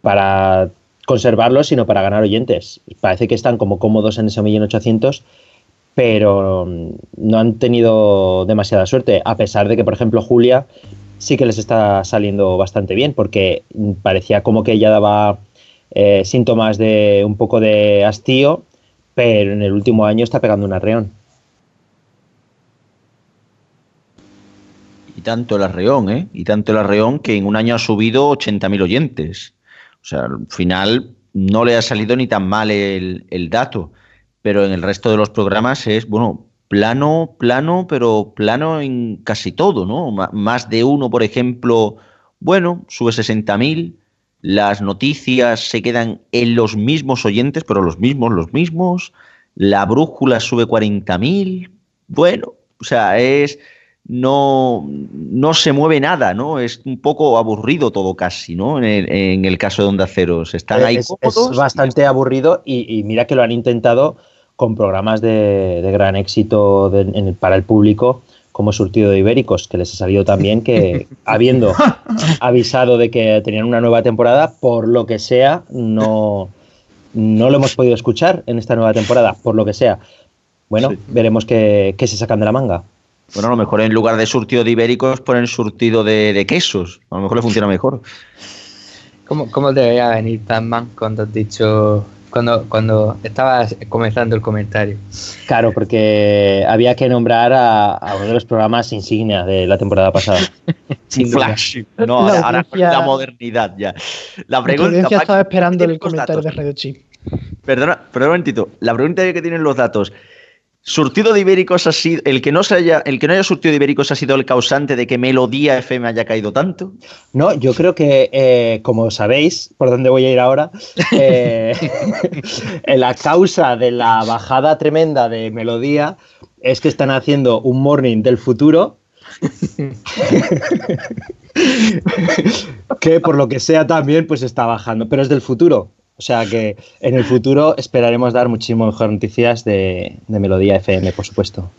para conservarlo, sino para ganar oyentes. Parece que están como cómodos en ese millón ochocientos, pero mm, no han tenido demasiada suerte, a pesar de que, por ejemplo, Julia sí que les está saliendo bastante bien, porque mm, parecía como que ella daba eh, síntomas de un poco de hastío, pero en el último año está pegando un arreón. Y tanto el arreón, ¿eh? Y tanto el arreón que en un año ha subido 80.000 oyentes. O sea, al final no le ha salido ni tan mal el, dato. Pero en el resto de los programas es, bueno, plano, plano, pero plano en casi todo, ¿no? Más de uno, por ejemplo, bueno, sube 60.000. Las noticias se quedan en los mismos oyentes, pero los mismos, los mismos. La brújula sube 40.000. Bueno, o sea, es no, no se mueve nada, ¿no? Es un poco aburrido todo casi, ¿no? En el, en el caso de Onda Cero. Están ahí es, cómodos. es bastante aburrido y, y mira que lo han intentado con programas de, de gran éxito de- en el- para el público como Surtido de Ibéricos, que les ha salido también que habiendo avisado de que tenían una nueva temporada, por lo que sea, no, no lo hemos podido escuchar en esta nueva temporada, por lo que sea. Bueno, veremos qué, qué se sacan de la manga. Bueno, a lo mejor en lugar de surtido de ibéricos ponen surtido de, de quesos. A lo mejor le funciona mejor. ¿Cómo, cómo te veía venir Batman cuando has dicho, cuando, cuando estabas comenzando el comentario? Claro, porque había que nombrar a, a uno de los programas insignia de la temporada pasada. Un flash. No, La ahora, audiencia- la modernidad ya. La La pregunta. Paco, estaba esperando ¿tienes el comentario datos? de Radio Chip. Perdona, perdona un momentito. La pregunta que tienen los datos. Surtido de ibéricos ha sido. El que, no se haya, el que no haya surtido de ibéricos ha sido el causante de que Melodía FM haya caído tanto. No, yo creo que, eh, como sabéis, por dónde voy a ir ahora, eh, la causa de la bajada tremenda de Melodía es que están haciendo un morning del futuro. que por lo que sea también pues está bajando, pero es del futuro. O sea que en el futuro esperaremos dar muchísimo mejor noticias de, Melodía FM, por supuesto.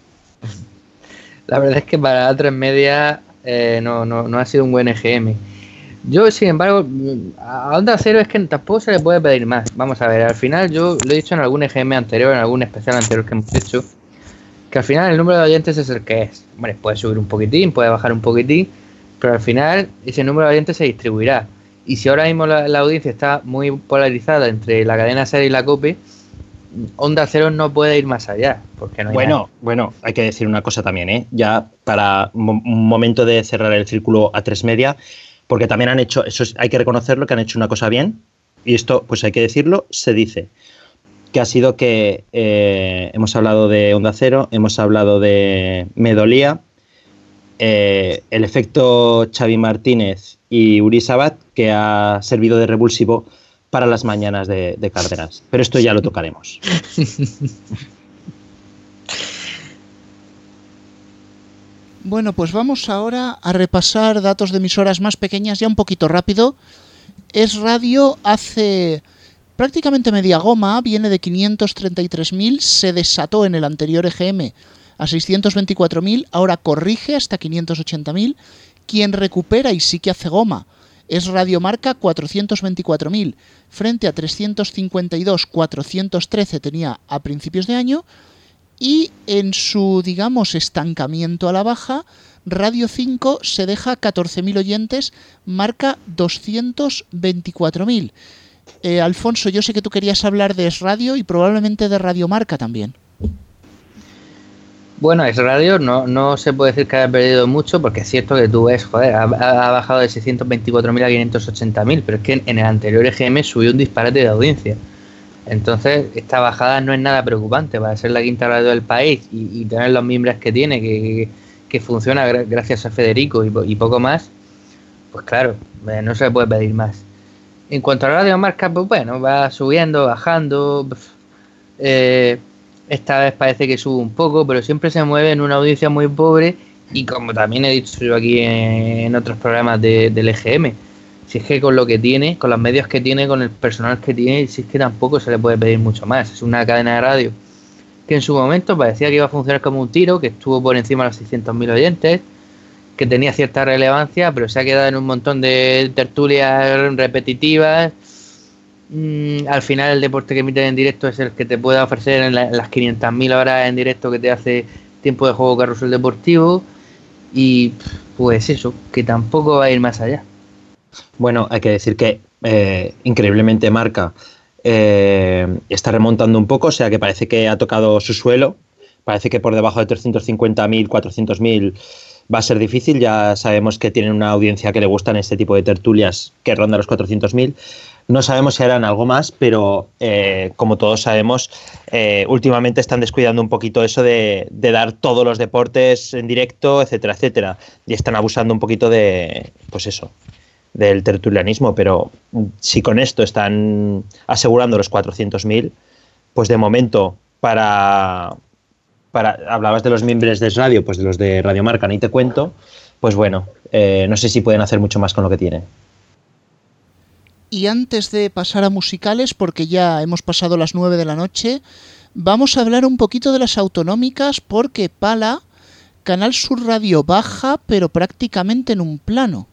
La verdad es que para la 3 media eh, no, no, ha sido un buen EGM. Yo, sin embargo, a Onda Cero es que tampoco se le puede pedir más. Vamos a ver, al final yo lo he dicho en algún EGM anterior, en algún especial anterior que hemos hecho, que al final el número de oyentes es el que es. Puede subir un poquitín, puede bajar un poquitín, pero al final ese número de oyentes se distribuirá. Y si ahora mismo la, audiencia está muy polarizada entre la cadena SER y la COPE, Onda Cero no puede ir más allá. Porque no bueno, bueno, hay que decir una cosa también, ¿eh? Ya para un momento de cerrar el círculo a tres media, porque también han hecho, eso hay que reconocerlo, que han hecho una cosa bien, y esto, pues hay que decirlo, se dice, que ha sido que eh, hemos hablado de Onda Cero, hemos hablado de Medolía, eh, el efecto Xavi Martínez y Uri Sabat, que ha servido de revulsivo para las mañanas de, Cárdenas. Pero esto ya lo tocaremos. Bueno, pues vamos ahora a repasar datos de emisoras más pequeñas ya un poquito rápido. Es Radio hace prácticamente media goma, viene de 533.000, se desató en el anterior EGM a 624.000, ahora corrige hasta 580.000 quien recupera y sí que hace goma es Radiomarca 424.000 frente a 352, 413 tenía a principios de año y en su, digamos, estancamiento a la baja, Radio 5 se deja 14.000 oyentes, marca 224.000. Eh, Alfonso, yo sé que tú querías hablar de Es Radio y probablemente de Radiomarca también. Bueno, es radio, no, no se puede decir que haya perdido mucho, porque es cierto que tú ves, joder, ha, bajado de 624.000 a 580.000, pero es que en, el anterior EGM subió un disparate de audiencia. Entonces, esta bajada no es nada preocupante para ser la quinta radio del país y, tener los miembros que tiene, que, funciona gracias a Federico y, poco más, pues claro, eh, no se puede pedir más. En cuanto a Radio Marca, pues bueno, va subiendo, bajando. Eh, esta vez parece que sube un poco, pero siempre se mueve en una audiencia muy pobre y como también he dicho yo aquí en otros programas del EGM, si es que con lo que tiene, con los medios que tiene, con el personal que tiene, si es que tampoco se le puede pedir mucho más. Es una cadena de radio que en su momento parecía que iba a funcionar como un tiro, que estuvo por encima de los 600.000 oyentes, que tenía cierta relevancia, pero se ha quedado en un montón de tertulias repetitivas Mm, al final el deporte que emiten en directo es el que te puede ofrecer en, las 500.000 horas en directo que te hace tiempo de juego carrusel deportivo. Y pues eso, que tampoco va a ir más allá. Bueno, hay que decir que eh, increíblemente Marca eh, está remontando un poco, o sea que parece que ha tocado su suelo, parece que por debajo de 350.000, 400.000 va a ser difícil, ya sabemos que tienen una audiencia que le gustan este tipo de tertulias que ronda los 400.000, no sabemos si harán algo más, pero eh, como todos sabemos, eh, últimamente están descuidando un poquito eso de, dar todos los deportes en directo, etcétera, etcétera. Y están abusando un poquito de, pues eso, del tertulianismo. Pero si con esto están asegurando los 400.000, pues de momento para, para... Hablabas de los miembros de radio, pues de los de Radio Marca, ni te cuento. Pues bueno, eh, no sé si pueden hacer mucho más con lo que tienen. Y antes de pasar a musicales, porque ya hemos pasado las 9 de la noche, vamos a hablar un poquito de las autonómicas porque Pala, Canal Sur Radio baja, pero prácticamente en un plano.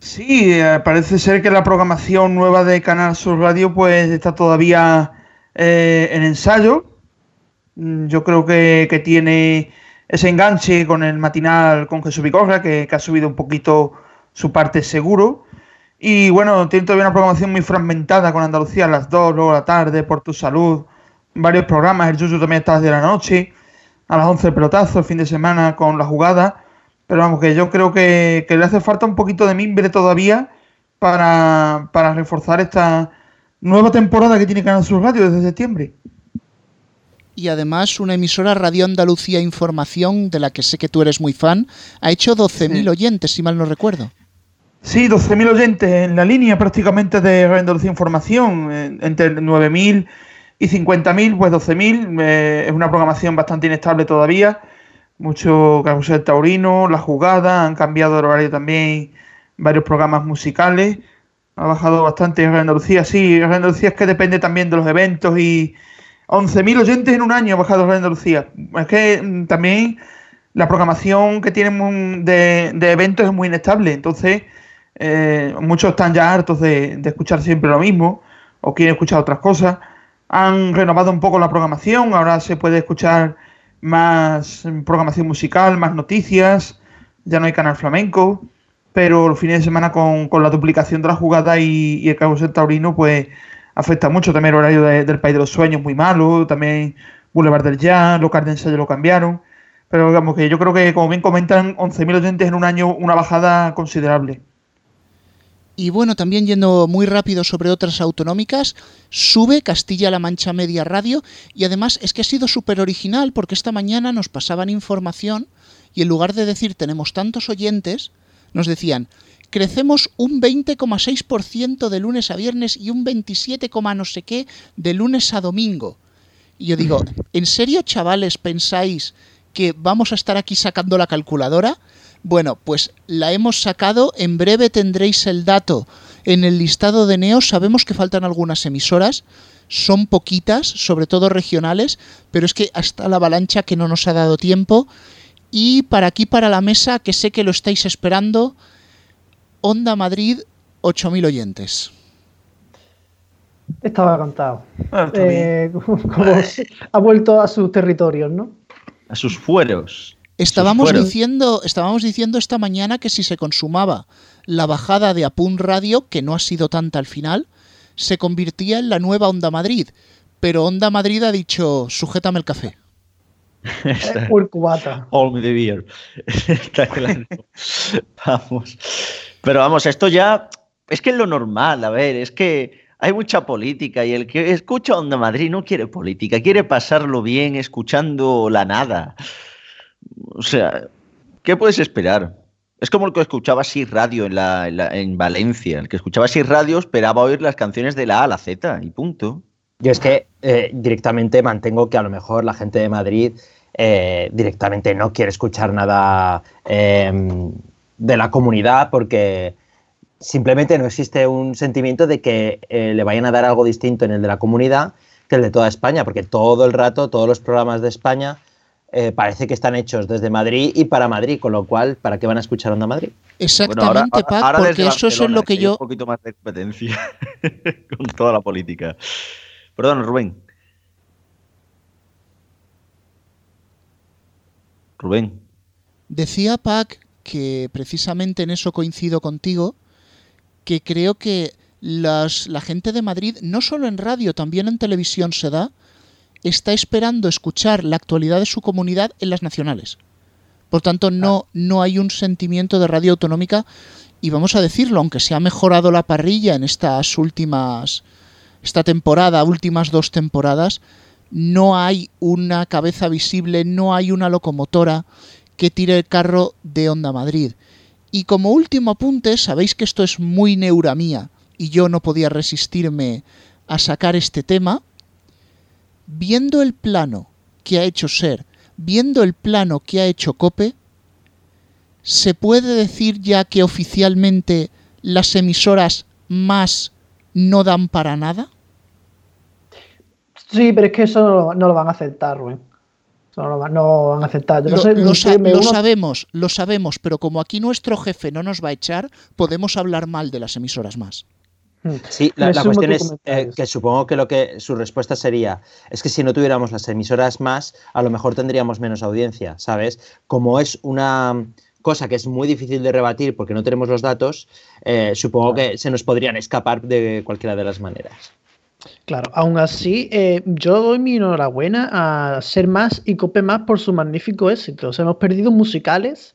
Sí, eh, parece ser que la programación nueva de Canal Sur Radio pues está todavía eh, en ensayo. Mm, yo creo que, tiene ese enganche con el matinal con Jesús Bicorra, que, que ha subido un poquito su parte seguro. Y bueno, tiene todavía una programación muy fragmentada con Andalucía a las 2, luego a la tarde, por tu salud, varios programas, el Yuyu también está desde la noche, a las 11 el pelotazo, el fin de semana con la jugada. Pero vamos, que yo creo que, le hace falta un poquito de mimbre todavía para, para reforzar esta nueva temporada que tiene Canal Sur Radio desde septiembre. y además una emisora Radio Andalucía Información, de la que sé que tú eres muy fan, ha hecho 12.000 oyentes, si mal no recuerdo. Sí, 12.000 oyentes en la línea prácticamente de Andalucía Información, entre 9.000 y 50.000, pues 12.000. Eh, es una programación bastante inestable todavía. Mucho carrusel taurino, la jugada, han cambiado el horario también varios programas musicales. Ha bajado bastante Radio Andalucía. Sí, Radio Andalucía es que depende también de los eventos y 11.000 oyentes en un año ha bajado Radio Andalucía. Es que mm, también la programación que tienen de eventos es muy inestable. Entonces, eh, muchos están ya hartos de, escuchar siempre lo mismo o quieren escuchar otras cosas. Han renovado un poco la programación, ahora se puede escuchar más programación musical, más noticias, ya no hay canal flamenco, pero los fines de semana con, la duplicación de la jugada y, y el carrusel taurino, pues afecta mucho también el horario de- del País de los Sueños, muy malo, también Boulevard del Jazz, los Cardenses ya lo cambiaron, pero digamos que yo creo que, como bien comentan, 11.000 oyentes en un año, una bajada considerable. Y bueno, también yendo muy rápido sobre otras autonómicas, sube Castilla-La Mancha Media Radio y además es que ha sido súper original porque esta mañana nos pasaban información y en lugar de decir tenemos tantos oyentes, nos decían crecemos un 20,6% de lunes a viernes y un 27, no sé qué de lunes a domingo. Y yo digo, ¿en serio chavales pensáis que vamos a estar aquí sacando la calculadora? Bueno, pues la hemos sacado, en breve tendréis el dato en el listado de Neo. Sabemos que faltan algunas emisoras, son poquitas, sobre todo regionales, pero es que hasta la avalancha que no nos ha dado tiempo. Y para aquí, para la mesa, que sé que lo estáis esperando, Onda Madrid, 8.000 oyentes. Estaba cantado. Ah, Eh, como ha vuelto a sus territorios, ¿no? A sus fueros. Estábamos diciendo, estábamos diciendo esta mañana que si se consumaba la bajada de Apun Radio, que no ha sido tanta al final, se convertía en la nueva Onda Madrid. Pero Onda Madrid ha dicho, sujétame el café. El cubata. All me the beer. Está claro. vamos. Pero vamos, esto ya es que es lo normal, a ver, es que hay mucha política y el que escucha Onda Madrid no quiere política, quiere pasarlo bien escuchando la nada. O sea, ¿qué puedes esperar? Es como el que escuchaba así radio en, la, en, la- en Valencia. El que escuchaba así radio esperaba oír las canciones de la A a la Z y punto. Yo es que eh, directamente mantengo que a lo mejor la gente de Madrid eh, directamente no quiere escuchar nada eh, de la comunidad porque simplemente no existe un sentimiento de que eh, le vayan a dar algo distinto en el de la comunidad que el de toda España, porque todo el rato, todos los programas de España eh, parece que están hechos desde Madrid y para Madrid, con lo cual, ¿para qué van a escuchar Onda Madrid? Exactamente, Pac, porque eso es lo que yo... Un poquito más de competencia con toda la política. Perdón, Rubén. Rubén. Decía Pac que precisamente en eso coincido contigo, que creo que las- la gente de Madrid, no solo en radio, también en televisión se da, está esperando escuchar la actualidad de su comunidad en las nacionales. Por tanto, no, no hay un sentimiento de radio autonómica y vamos a decirlo, aunque se ha mejorado la parrilla en estas últimas, esta temporada, últimas dos temporadas, no hay una cabeza visible, no hay una locomotora que tire el carro de Onda Madrid. Y como último apunte, sabéis que esto es muy neura mía y yo no podía resistirme a sacar este tema. Viendo el plano que ha hecho Ser, viendo el plano que ha hecho Cope, ¿se puede decir ya que oficialmente las emisoras más no dan para nada? Sí, pero es que eso no, lo- no lo van a aceptar, Rubén. Eso no lo van, no van a aceptar. Yo no Lo, sé, lo sa- sí, me lo uno- sabemos, lo sabemos, pero como aquí nuestro jefe no nos va a echar, podemos hablar mal de las emisoras más. Sí, la, cuestión es eh, que supongo que lo que su respuesta sería es que si no tuviéramos las emisoras más, a lo mejor tendríamos menos audiencia, ¿sabes? Como es una cosa que es muy difícil de rebatir porque no tenemos los datos, eh, supongo que se nos podrían escapar de cualquiera de las maneras. Claro, aún así, eh, yo doy mi enhorabuena a Ser Más y Cope Más por su magnífico éxito. O sea, hemos perdido musicales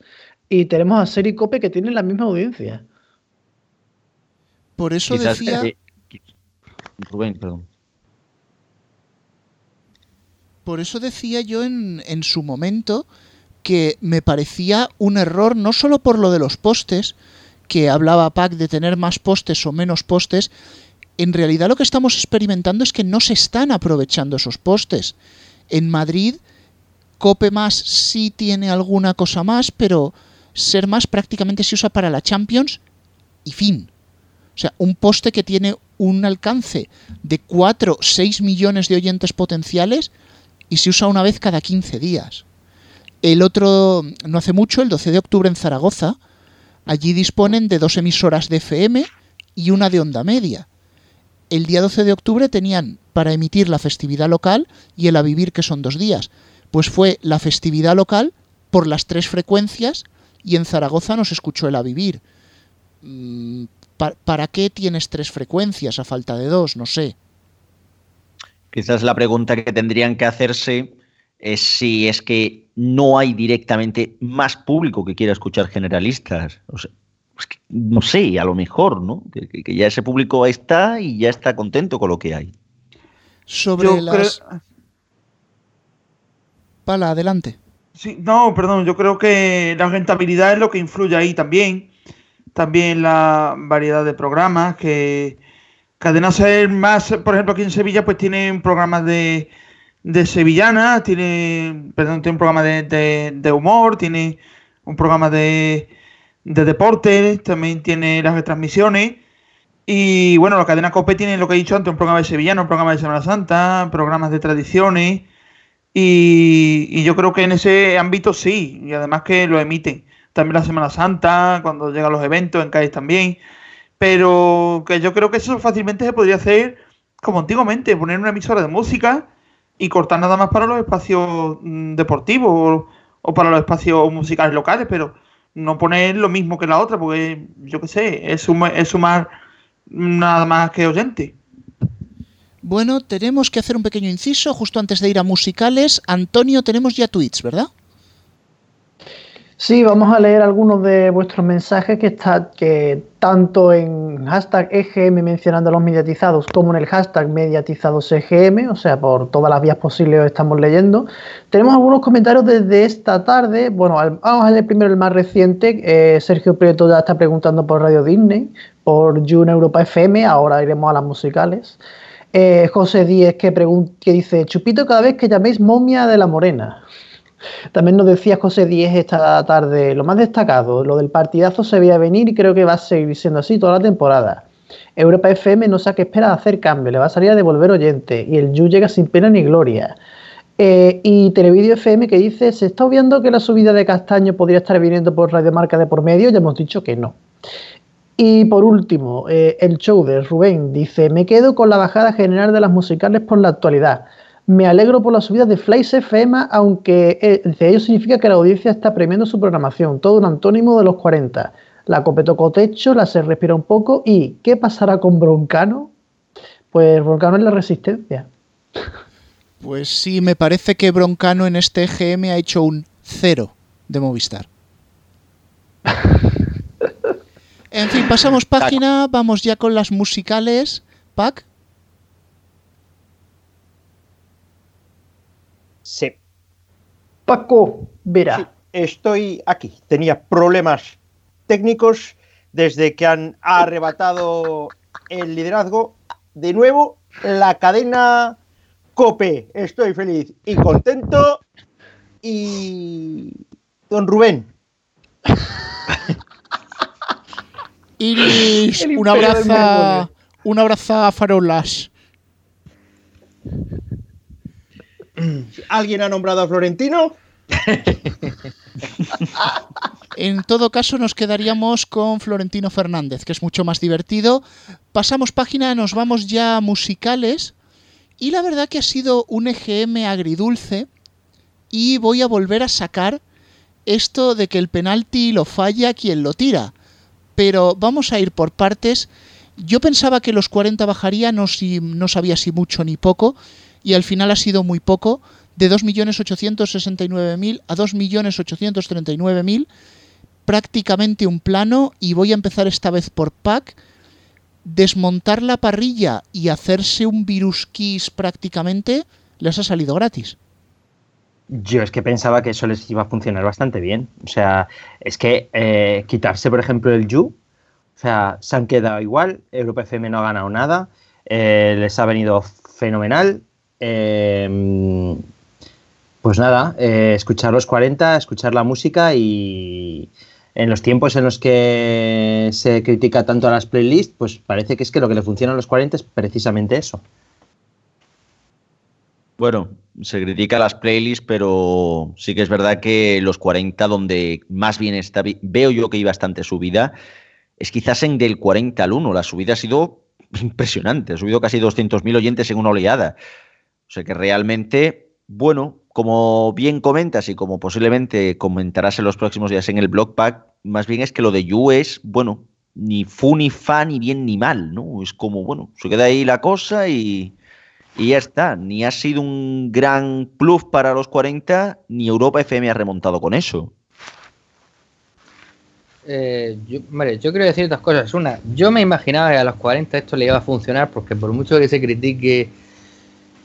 y tenemos a Ser y Cope que tienen la misma audiencia. Por eso Quizás, decía, eh, Rubén, perdón. Por eso decía yo en, en su momento que me parecía un error no solo por lo de los postes, que hablaba Pac de tener más postes o menos postes, en realidad lo que estamos experimentando es que no se están aprovechando esos postes. En Madrid, Cope más sí tiene alguna cosa más, pero Ser más prácticamente se usa para la Champions y fin. O sea, un poste que tiene un alcance de 4, 6 millones de oyentes potenciales y se usa una vez cada 15 días. El otro, no hace mucho, el 12 de octubre en Zaragoza, allí disponen de dos emisoras de FM y una de onda media. El día 12 de octubre tenían para emitir la festividad local y el a vivir que son dos días. Pues fue la festividad local por las tres frecuencias y en Zaragoza nos escuchó el a vivir. ¿Para qué tienes tres frecuencias a falta de dos? No sé. Quizás la pregunta que tendrían que hacerse es si es que no hay directamente más público que quiera escuchar generalistas. no sé, a lo mejor, ¿no? Que, ya ese público está y ya está contento con lo que hay. Sobre las... Pala, adelante. Sí, no, perdón, yo creo que la rentabilidad es lo que influye ahí también. También la variedad de programas que Cadena Ser más, por ejemplo, aquí en Sevilla, pues tiene programas de, de sevillana, tiene, perdón, tiene un programa de, de, humor, tiene un programa de, de deporte, también tiene las retransmisiones. Y bueno, la cadena COPE tiene lo que he dicho antes, un programa de sevillana, un programa de Semana Santa, programas de tradiciones. Y, yo creo que en ese ámbito sí, y además que lo emiten. También la Semana Santa, cuando llegan los eventos, en Cádiz también. Pero que yo creo que eso fácilmente se podría hacer como antiguamente, poner una emisora de música y cortar nada más para los espacios mm, deportivos o, para los espacios musicales locales, pero no poner lo mismo que la otra, porque yo qué sé, es, es sumar nada más que oyente. Bueno, tenemos que hacer un pequeño inciso justo antes de ir a musicales. Antonio, tenemos ya tweets, ¿verdad? Sí, vamos a leer algunos de vuestros mensajes que está que tanto en hashtag EGM mencionando a los mediatizados como en el hashtag mediatizados EGM, o sea, por todas las vías posibles os estamos leyendo. Tenemos algunos comentarios desde esta tarde. Bueno, vamos a leer primero el más reciente. Eh, Sergio Prieto ya está preguntando por Radio Disney, por June Europa FM, ahora iremos a las musicales. Eh, José Díez que, que dice, Chupito cada vez que llaméis momia de la morena. También nos decía José Díez esta tarde, lo más destacado, lo del partidazo se veía venir y creo que va a seguir siendo así toda la temporada. Europa FM no sabe qué espera hacer cambio, le va a salir a devolver oyente y el Yu llega sin pena ni gloria. Eh, y Televideo FM que dice, se está obviando que la subida de Castaño podría estar viniendo por Radio Marca de por medio, ya hemos dicho que no. Y por último, eh, el show de Rubén dice, me quedo con la bajada general de las musicales por la actualidad. Me alegro por la subida de Flash FM, aunque eh, ello significa que la audiencia está premiando su programación, todo un antónimo de los 40. La cope tocó techo, la se respira un poco y ¿qué pasará con Broncano? Pues Broncano es la resistencia. Pues sí, me parece que Broncano en este GM ha hecho un cero de Movistar. En fin, pasamos página, vamos ya con las musicales. Pac. Sí. Paco, verá. estoy aquí. Tenía problemas técnicos desde que han arrebatado el liderazgo. De nuevo, la cadena Cope. Estoy feliz y contento. Y don Rubén. Iris, un abrazo, un abrazo a Farolas. ¿Alguien ha nombrado a Florentino? en todo caso, nos quedaríamos con Florentino Fernández, que es mucho más divertido. Pasamos página, nos vamos ya a musicales. Y la verdad que ha sido un EGM agridulce. Y voy a volver a sacar esto de que el penalti lo falla quien lo tira pero vamos a ir por partes. Yo pensaba que los 40 bajaría, no, si, no sabía si mucho ni poco, y al final ha sido muy poco, de 2.869.000 a 2.839.000, prácticamente un plano, y voy a empezar esta vez por pack. Desmontar la parrilla y hacerse un virus kiss prácticamente les ha salido gratis. Yo es que pensaba que eso les iba a funcionar bastante bien. O sea, es que eh, quitarse, por ejemplo, el You, o sea, se han quedado igual, Europa FM no ha ganado nada, eh, les ha venido fenomenal. Eh, pues nada, escuchar los 40, escuchar la música y en los tiempos en los que se critica tanto a las playlists, pues parece que es que lo que le funciona a los 40 es precisamente eso. Bueno, se critica las playlists, pero sí que es verdad que los 40, donde más bien está, veo yo que hay bastante subida, es quizás en del 40 al 1. La subida ha sido impresionante, ha subido casi 200.000 oyentes en una oleada. O sea que realmente, bueno, como bien comentas y como posiblemente comentarás en los próximos días en el blog pack, más bien es que lo de You es, bueno, ni fu ni fa, ni bien ni mal, ¿no? Es como, bueno, se queda ahí la cosa y y ya está, ni ha sido un gran plus para los 40, ni Europa FM ha remontado con eso. Eh, yo, yo quiero decir dos cosas. Una, yo me imaginaba que a los 40 esto le iba a funcionar porque por mucho que se critique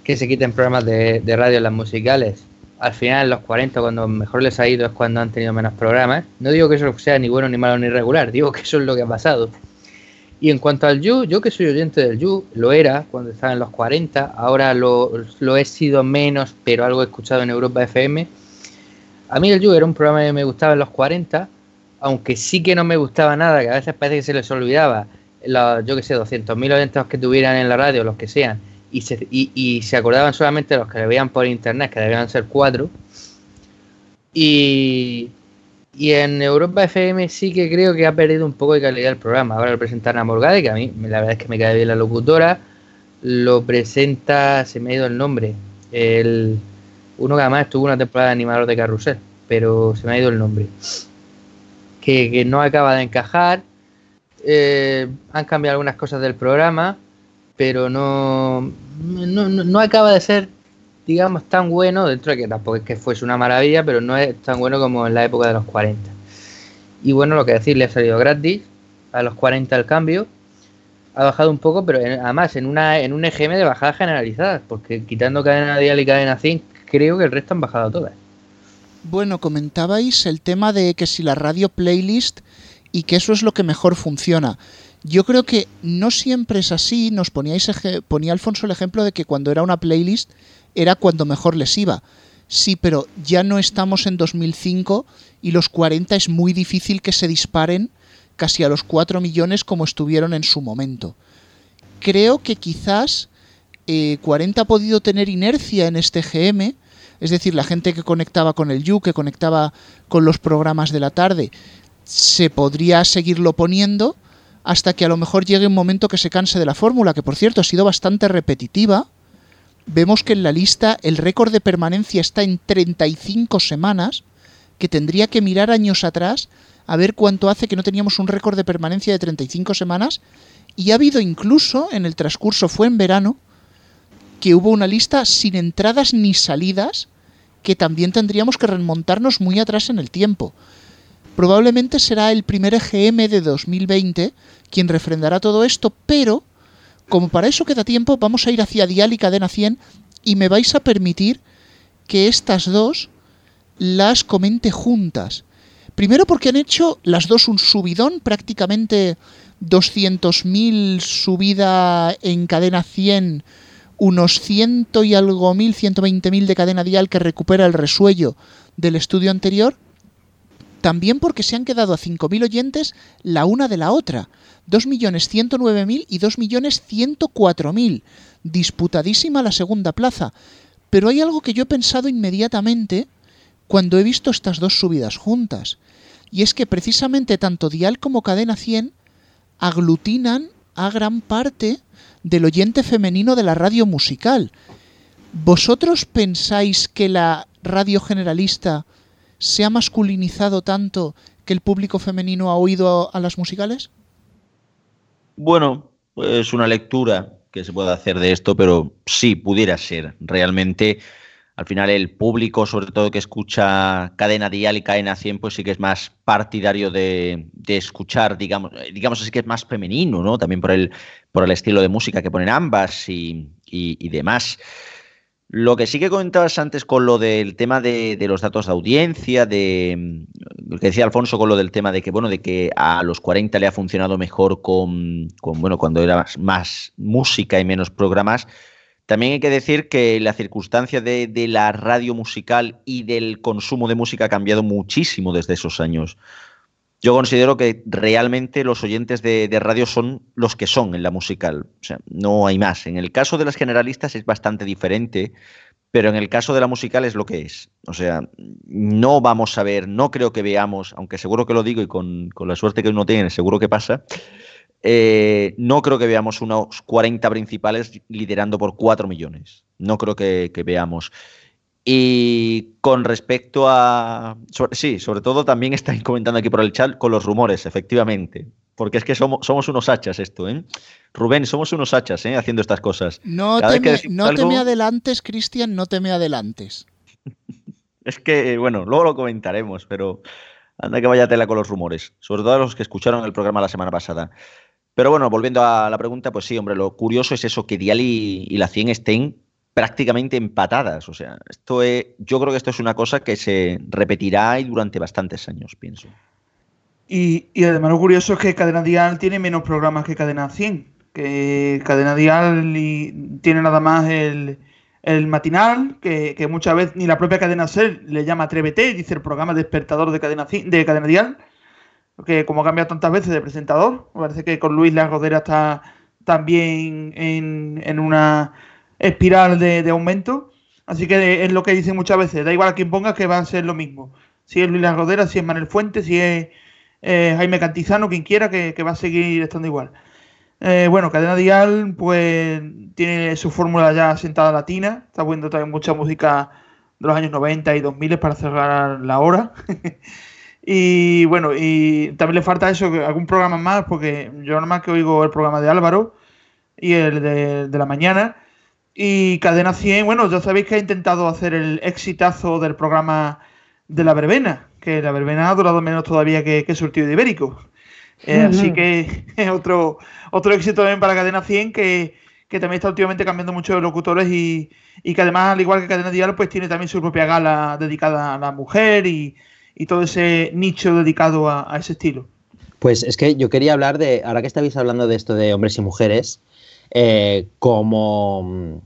que se quiten programas de, radio en las musicales, al final en los 40 cuando mejor les ha ido es cuando han tenido menos programas. No digo que eso sea ni bueno, ni malo, ni regular, digo que eso es lo que ha pasado. Y en cuanto al You, yo que soy oyente del You, lo era cuando estaba en los 40, ahora lo, he sido menos, pero algo he escuchado en Europa FM. A mí el You era un programa que me gustaba en los 40, aunque sí que no me gustaba nada, que a veces parece que se les olvidaba, los, yo que sé, 200.000 oyentes que tuvieran en la radio, los que sean, y se, y, se acordaban solamente los que le veían por internet, que debían ser cuatro. Y, y en Europa FM sí que creo que ha perdido un poco de calidad el programa. Ahora lo presenta Ana Morgade, que a mí la verdad es que me cae bien la locutora. Lo presenta, se me ha ido el nombre, el uno que además estuvo una temporada de animador de carrusel, pero se me ha ido el nombre. Que, no acaba de encajar. Eh, han cambiado algunas cosas del programa, pero no, no, no acaba de ser digamos, tan bueno, dentro de que tampoco es que fuese una maravilla, pero no es tan bueno como en la época de los 40. Y bueno, lo que decir, le ha salido gratis, a los 40 el cambio, ha bajado un poco, pero además en, una, en un EGM de bajada generalizada, porque quitando cadena dial y cadena zinc, creo que el resto han bajado todas. Bueno, comentabais el tema de que si la radio playlist y que eso es lo que mejor funciona. Yo creo que no siempre es así. Nos poníais ponía Alfonso el ejemplo de que cuando era una playlist era cuando mejor les iba. Sí, pero ya no estamos en 2005 y los 40 es muy difícil que se disparen casi a los 4 millones como estuvieron en su momento. Creo que quizás 40 eh, ha podido tener inercia en este GM, es decir, la gente que conectaba con el You, que conectaba con los programas de la tarde, se podría seguirlo poniendo hasta que a lo mejor llegue un momento que se canse de la fórmula, que por cierto ha sido bastante repetitiva, vemos que en la lista el récord de permanencia está en 35 semanas, que tendría que mirar años atrás a ver cuánto hace que no teníamos un récord de permanencia de 35 semanas. Y ha habido incluso, en el transcurso, fue en verano, que hubo una lista sin entradas ni salidas, que también tendríamos que remontarnos muy atrás en el tiempo. Probablemente será el primer EGM de 2020 quien refrendará todo esto, pero como para eso queda tiempo, vamos a ir hacia Dial y Cadena 100 y me vais a permitir que estas dos las comente juntas. Primero porque han hecho las dos un subidón, prácticamente 200.000 subida en cadena 100, unos ciento y algo mil, 120.000 de cadena dial que recupera el resuello del estudio anterior. También porque se han quedado a 5.000 oyentes la una de la otra. 2.109.000 y 2.104.000. Disputadísima la segunda plaza. Pero hay algo que yo he pensado inmediatamente cuando he visto estas dos subidas juntas. Y es que precisamente tanto Dial como Cadena 100 aglutinan a gran parte del oyente femenino de la radio musical. ¿Vosotros pensáis que la radio generalista se ha masculinizado tanto que el público femenino ha oído a las musicales? Bueno, es una lectura que se puede hacer de esto, pero sí, pudiera ser. Realmente, al final, el público, sobre todo que escucha cadena dial y cadena 100, pues sí que es más partidario de, escuchar, digamos, digamos así que es más femenino, ¿no? También por el, por el estilo de música que ponen ambas y, y demás. Lo que sí que comentabas antes con lo del tema de, de, los datos de audiencia, de mm, lo que decía Alfonso con lo del tema de que, bueno, de que a los 40 le ha funcionado mejor con, con bueno, cuando era más, música y menos programas. También hay que decir que la circunstancia de, de la radio musical y del consumo de música ha cambiado muchísimo desde esos años. Yo considero que realmente los oyentes de, radio son los que son en la musical. O sea, no hay más. En el caso de las generalistas es bastante diferente, pero en el caso de la musical es lo que es. O sea, no vamos a ver, no creo que veamos, aunque seguro que lo digo y con, con la suerte que uno tiene, seguro que pasa. Eh, no creo que veamos unos 40 principales liderando por 4 millones. No creo que veamos. Y con respecto a. Sobre, sí, sobre todo también estáis comentando aquí por el chat con los rumores, efectivamente. Porque es que somos, somos unos hachas esto, ¿eh? Rubén, somos unos hachas, ¿eh? Haciendo estas cosas. No, te me, no algo... te me adelantes, Cristian, no te me adelantes. es que, bueno, luego lo comentaremos, pero anda que vaya tela con los rumores. Sobre todo los que escucharon el programa la semana pasada. Pero bueno, volviendo a la pregunta, pues sí, hombre, lo curioso es eso, que Dial y, y la 100 estén prácticamente empatadas. O sea, esto es, yo creo que esto es una cosa que se repetirá y durante bastantes años, pienso. Y, además lo curioso es que Cadena Dial tiene menos programas que Cadena 100. Que Cadena Dial tiene nada más el, matinal, que, muchas veces ni la propia Cadena Ser le llama Atrévete, dice el programa despertador de Cadena, de cadena Dial, que como ha cambiado tantas veces de presentador, parece que con Luis La Rodera está también en una espiral de, aumento. Así que es lo que dicen muchas veces. Da igual a quien ponga que va a ser lo mismo. Si es Luis Las Rodera, si es Manuel Fuentes, si es eh, Jaime Cantizano, quien quiera, que, va a seguir estando igual. Eh, bueno, Cadena Dial, pues tiene su fórmula ya sentada latina. Está poniendo también mucha música de los años 90 y 2000 para cerrar la hora. y bueno, y también le falta eso, algún programa más, porque yo nada más que oigo el programa de Álvaro y el de la mañana. Y Cadena 100, bueno, ya sabéis que ha intentado hacer el exitazo del programa de la verbena, que la verbena ha durado menos todavía que, que Surtido de Ibérico. Eh, uh -huh. Así que es otro, otro éxito también para Cadena 100, que, que también está últimamente cambiando mucho de locutores y, y, que además, al igual que Cadena Dial, pues tiene también su propia gala dedicada a la mujer y, y todo ese nicho dedicado a, a, ese estilo. Pues es que yo quería hablar de, ahora que estabais hablando de esto de hombres y mujeres, eh, como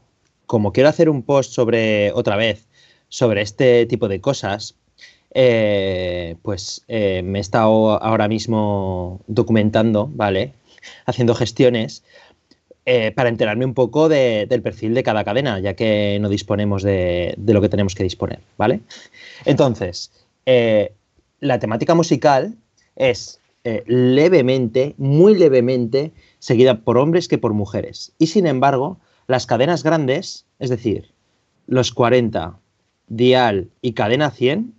como quiero hacer un post sobre, otra vez, sobre este tipo de cosas, eh, pues eh, me he estado ahora mismo documentando, ¿vale? Haciendo gestiones eh, para enterarme un poco de, del perfil de cada cadena, ya que no disponemos de, de lo que tenemos que disponer, ¿vale? Entonces, la temática musical es levemente, muy levemente, seguida por hombres que por mujeres. Y sin embargo, las cadenas grandes, es decir, los 40, Dial y Cadena 100,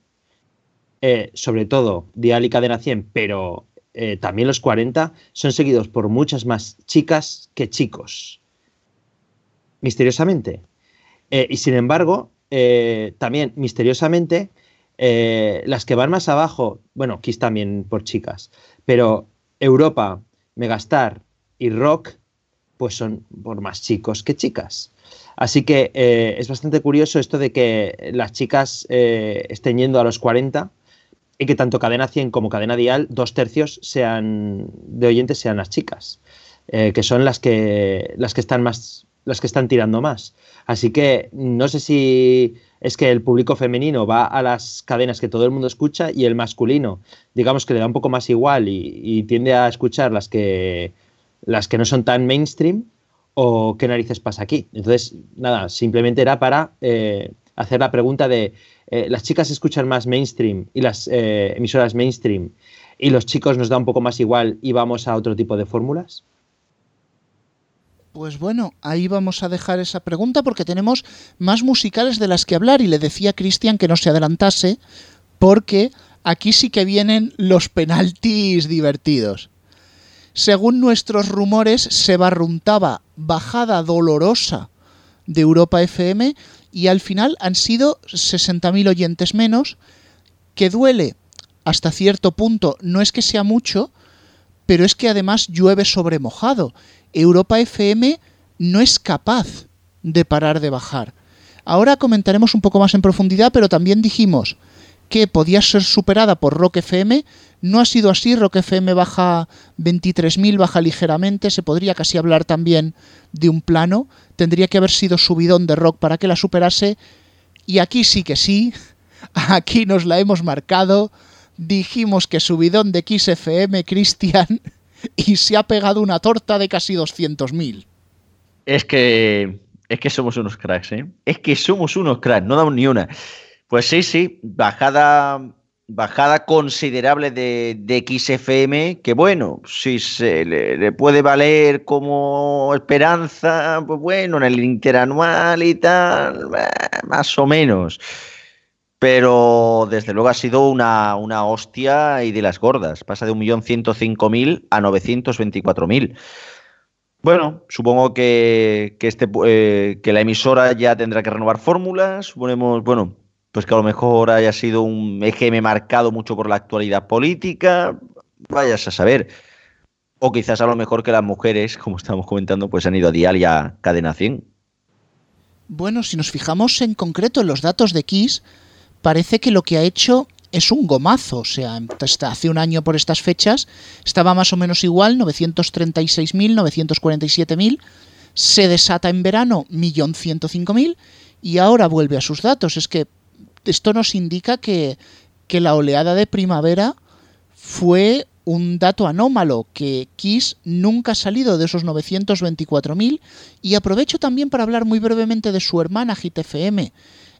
eh, sobre todo Dial y Cadena 100, pero eh, también los 40, son seguidos por muchas más chicas que chicos. Misteriosamente. Eh, y sin embargo, también misteriosamente, las que van más abajo, bueno, Kiss también por chicas, pero Europa, Megastar y Rock pues son por más chicos que chicas. Así que eh, es bastante curioso esto de que las chicas eh, estén yendo a los 40 y que tanto cadena 100 como cadena dial, dos tercios sean de oyentes sean las chicas, eh, que son las que, las que están más las que están tirando más. Así que no sé si es que el público femenino va a las cadenas que todo el mundo escucha y el masculino, digamos que le da un poco más igual y, y tiende a escuchar las que las que no son tan mainstream o qué narices pasa aquí. Entonces, nada, simplemente era para eh, hacer la pregunta de, eh, ¿las chicas escuchan más mainstream y las eh, emisoras mainstream y los chicos nos da un poco más igual y vamos a otro tipo de fórmulas? Pues bueno, ahí vamos a dejar esa pregunta porque tenemos más musicales de las que hablar y le decía a Cristian que no se adelantase porque aquí sí que vienen los penaltis divertidos. Según nuestros rumores, se barruntaba bajada dolorosa de Europa FM y al final han sido 60.000 oyentes menos, que duele hasta cierto punto, no es que sea mucho, pero es que además llueve sobre mojado. Europa FM no es capaz de parar de bajar. Ahora comentaremos un poco más en profundidad, pero también dijimos que podía ser superada por Rock FM. No ha sido así, Rock FM baja 23.000, baja ligeramente, se podría casi hablar también de un plano. Tendría que haber sido subidón de rock para que la superase. Y aquí sí que sí, aquí nos la hemos marcado. Dijimos que subidón de XFM, Cristian, y se ha pegado una torta de casi 200.000. Es que es que somos unos cracks, ¿eh? Es que somos unos cracks, no damos ni una. Pues sí, sí, bajada, bajada considerable de, de XFM, que bueno, si se le, puede valer como esperanza, pues bueno, en el interanual y tal, eh, más o menos. Pero desde luego ha sido una, una hostia y de las gordas. Pasa de 1.105.000 a 924.000. Bueno, supongo que, este, eh, que la emisora ya tendrá que renovar fórmulas. Suponemos, bueno, pues que a lo mejor haya sido un EGM marcado mucho por la actualidad política. Vayas a saber. O quizás a lo mejor que las mujeres, como estamos comentando, pues han ido a Dial y a Cadena 100. Bueno, si nos fijamos en concreto en los datos de Kiss, parece que lo que ha hecho es un gomazo, o sea, hace un año por estas fechas estaba más o menos igual, 936.000, 947.000, se desata en verano 1.105.000 y ahora vuelve a sus datos. Es que esto nos indica que, que la oleada de primavera fue un dato anómalo, que Kiss nunca ha salido de esos 924.000 y aprovecho también para hablar muy brevemente de su hermana GTFM,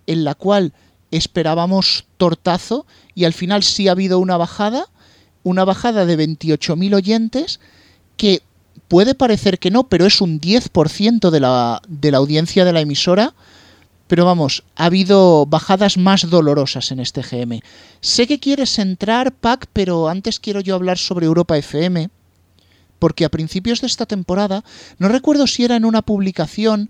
en la cual esperábamos tortazo y al final sí ha habido una bajada, una bajada de 28.000 oyentes que puede parecer que no, pero es un 10% de la, de la audiencia de la emisora. Pero vamos, ha habido bajadas más dolorosas en este GM. Sé que quieres entrar, Pac, pero antes quiero yo hablar sobre Europa FM, porque a principios de esta temporada, no recuerdo si era en una publicación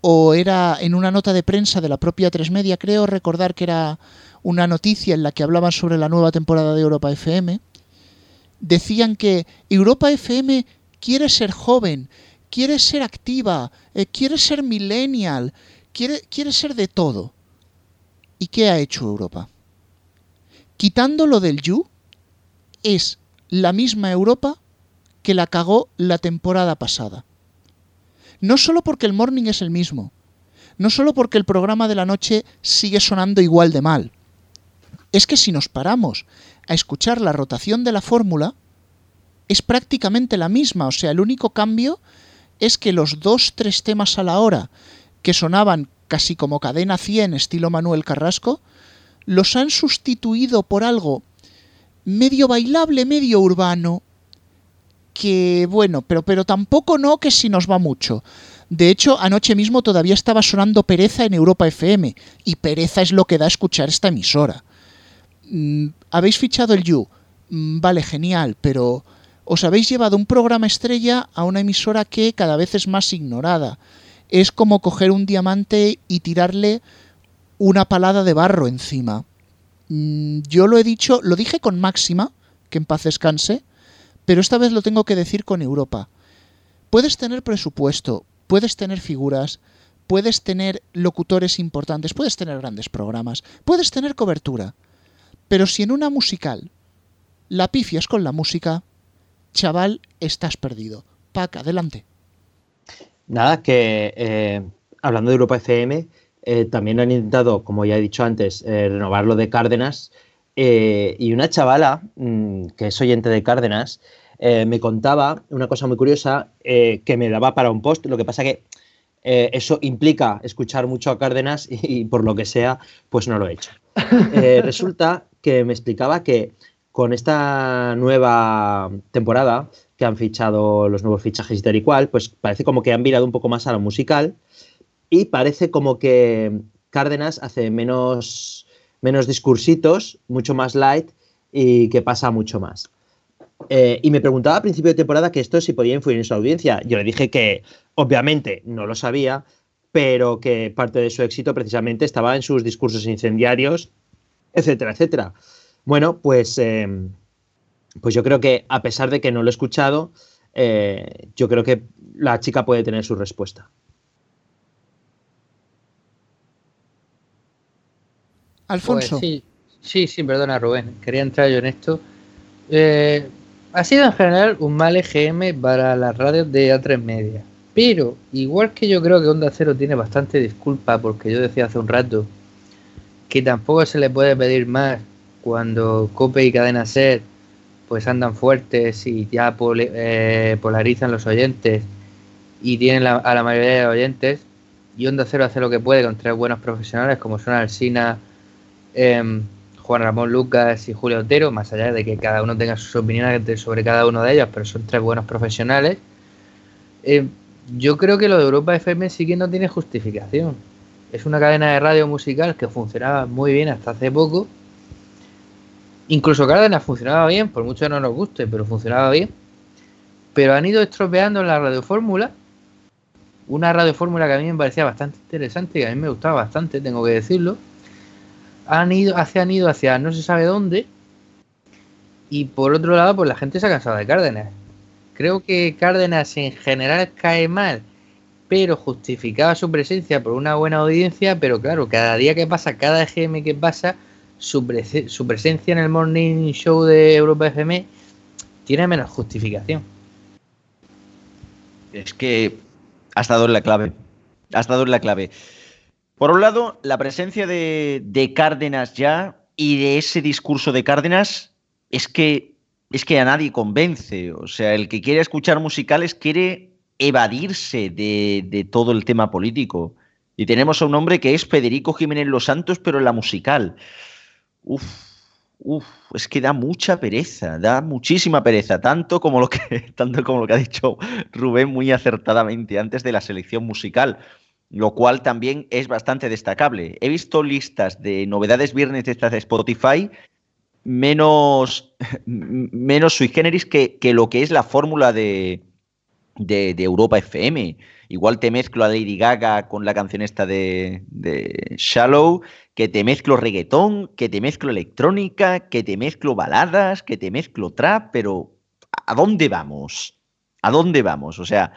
o era en una nota de prensa de la propia Tres Media, creo recordar que era una noticia en la que hablaban sobre la nueva temporada de Europa FM, decían que Europa FM quiere ser joven, quiere ser activa, eh, quiere ser millennial, quiere, quiere ser de todo. ¿Y qué ha hecho Europa? Quitando lo del You, es la misma Europa que la cagó la temporada pasada. No solo porque el morning es el mismo, no solo porque el programa de la noche sigue sonando igual de mal, es que si nos paramos a escuchar la rotación de la fórmula, es prácticamente la misma, o sea, el único cambio es que los dos, tres temas a la hora que sonaban casi como cadena 100 estilo Manuel Carrasco, los han sustituido por algo medio bailable, medio urbano, que bueno, pero, pero tampoco no que si nos va mucho. De hecho, anoche mismo todavía estaba sonando Pereza en Europa FM, y Pereza es lo que da a escuchar esta emisora. Mm, ¿Habéis fichado el You? Mm, vale, genial, pero os habéis llevado un programa estrella a una emisora que cada vez es más ignorada. Es como coger un diamante y tirarle una palada de barro encima. Mm, yo lo he dicho, lo dije con Máxima, que en paz descanse, pero esta vez lo tengo que decir con Europa. Puedes tener presupuesto, puedes tener figuras, puedes tener locutores importantes, puedes tener grandes programas, puedes tener cobertura, pero si en una musical la pifias con la música, chaval, estás perdido. Pac, adelante. Nada, que eh, hablando de Europa FM, eh, también han intentado, como ya he dicho antes, eh, renovar lo de Cárdenas. y una chavala, mm, que es oyente de Cárdenas, me contaba una cosa muy curiosa que me daba para un post. Lo que pasa que eso implica escuchar mucho a Cárdenas y, por lo que sea, pues no lo he hecho. resulta que me explicaba que con esta nueva temporada que han fichado los nuevos fichajes y tal y cual, pues parece como que han virado un poco más a lo musical y parece como que Cárdenas hace menos, menos discursitos, mucho más light y que pasa mucho más. Eh, y me preguntaba a principio de temporada que esto si podía influir en su audiencia. Yo le dije que obviamente no lo sabía, pero que parte de su éxito precisamente estaba en sus discursos incendiarios etcétera, etcétera. Bueno, pues, em, pues yo creo que a pesar de que no lo he escuchado, eh, yo creo que la chica puede tener su respuesta. Alfonso. Pues sí, sí, sí, perdona Rubén, quería entrar yo en esto. Eh, ha sido en general un mal EGM para las radios de A3 Media. Pero, igual que yo creo que Onda Cero tiene bastante disculpa, porque yo decía hace un rato que tampoco se le puede pedir más cuando Cope y Cadena Ser pues andan fuertes y ya eh, polarizan los oyentes y tienen a la mayoría de oyentes y Onda Cero hace lo que puede con tres buenos profesionales como son Alsina, em, Juan Ramón Lucas y Julio Otero, más allá de que cada uno tenga sus opiniones sobre cada uno de ellos, pero son tres buenos profesionales. Em, yo creo que lo de Europa FM sí que no tiene justificación. Es una cadena de radio musical que funcionaba muy bien hasta hace poco. Incluso Cárdenas funcionaba bien, por mucho que no nos guste, pero funcionaba bien. Pero han ido estropeando la radiofórmula. Una radiofórmula que a mí me parecía bastante interesante y a mí me gustaba bastante, tengo que decirlo han ido, hacia, han ido hacia no se sabe dónde. Y por otro lado, pues la gente se ha cansado de Cárdenas. Creo que Cárdenas en general cae mal, pero justificaba su presencia por una buena audiencia. Pero claro, cada día que pasa, cada EGM que pasa, su, presencia en el morning show de Europa FM tiene menos justificación. Es que ha estado en la clave. Ha estado en la clave. Por un lado, la presencia de, Cárdenas ya y de ese discurso de Cárdenas es que, es que a nadie convence. O sea, el que quiere escuchar musicales quiere evadirse de, todo el tema político. Y tenemos a un hombre que es Federico Jiménez Los Santos, pero en la musical. Uf, uf, es que da mucha pereza, da muchísima pereza, tanto como lo que, tanto como lo que ha dicho Rubén muy acertadamente antes de la selección musical lo cual también es bastante destacable. He visto listas de novedades viernes de estas de Spotify menos, menos sui generis que, lo que es la fórmula de, de, Europa FM. Igual te mezclo a Lady Gaga con la canción esta de, Shallow, que te mezclo reggaetón, que te mezclo electrónica, que te mezclo baladas, que te mezclo trap, pero ¿a dónde vamos? ¿A dónde vamos? O sea,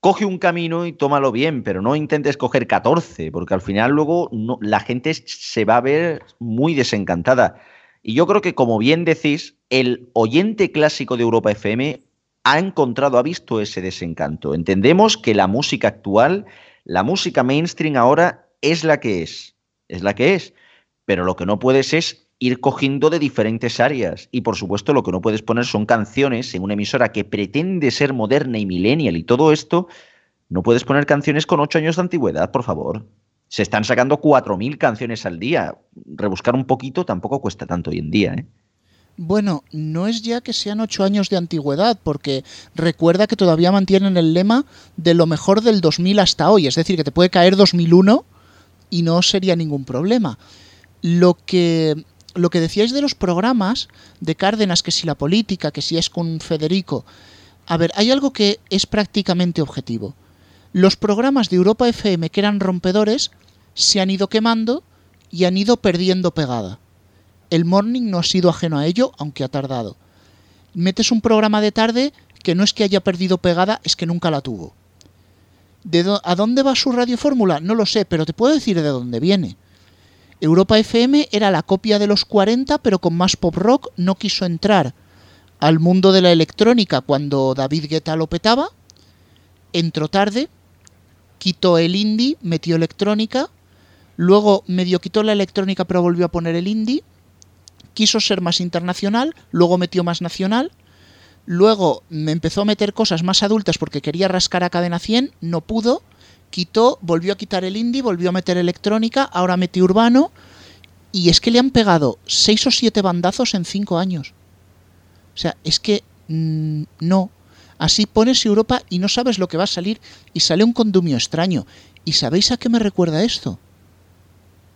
coge un camino y tómalo bien, pero no intentes coger 14, porque al final luego la gente se va a ver muy desencantada. Y yo creo que, como bien decís, el oyente clásico de Europa FM ha encontrado, ha visto ese desencanto. Entendemos que la música actual, la música mainstream ahora es la que es, es la que es, pero lo que no puedes es ir cogiendo de diferentes áreas. Y por supuesto lo que no puedes poner son canciones en una emisora que pretende ser moderna y millennial y todo esto. No puedes poner canciones con ocho años de antigüedad, por favor. Se están sacando 4.000 canciones al día. Rebuscar un poquito tampoco cuesta tanto hoy en día. ¿eh? Bueno, no es ya que sean ocho años de antigüedad, porque recuerda que todavía mantienen el lema de lo mejor del 2000 hasta hoy. Es decir, que te puede caer 2001 y no sería ningún problema. Lo que lo que decíais de los programas de Cárdenas, que si la política, que si es con Federico. A ver, hay algo que es prácticamente objetivo. Los programas de Europa FM que eran rompedores se han ido quemando y han ido perdiendo pegada. El morning no ha sido ajeno a ello, aunque ha tardado. Metes un programa de tarde que no es que haya perdido pegada, es que nunca la tuvo. ¿De ¿A dónde va su radiofórmula? No lo sé, pero te puedo decir de dónde viene. Europa FM era la copia de los 40, pero con más pop rock, no quiso entrar al mundo de la electrónica cuando David Guetta lo petaba, entró tarde, quitó el indie, metió electrónica, luego medio quitó la electrónica pero volvió a poner el indie, quiso ser más internacional, luego metió más nacional, luego me empezó a meter cosas más adultas porque quería rascar a cadena 100, no pudo, quitó, volvió a quitar el indie, volvió a meter electrónica, ahora mete urbano. Y es que le han pegado seis o siete bandazos en cinco años. O sea, es que mm, no. Así pones Europa y no sabes lo que va a salir y sale un condumio extraño. ¿Y sabéis a qué me recuerda esto?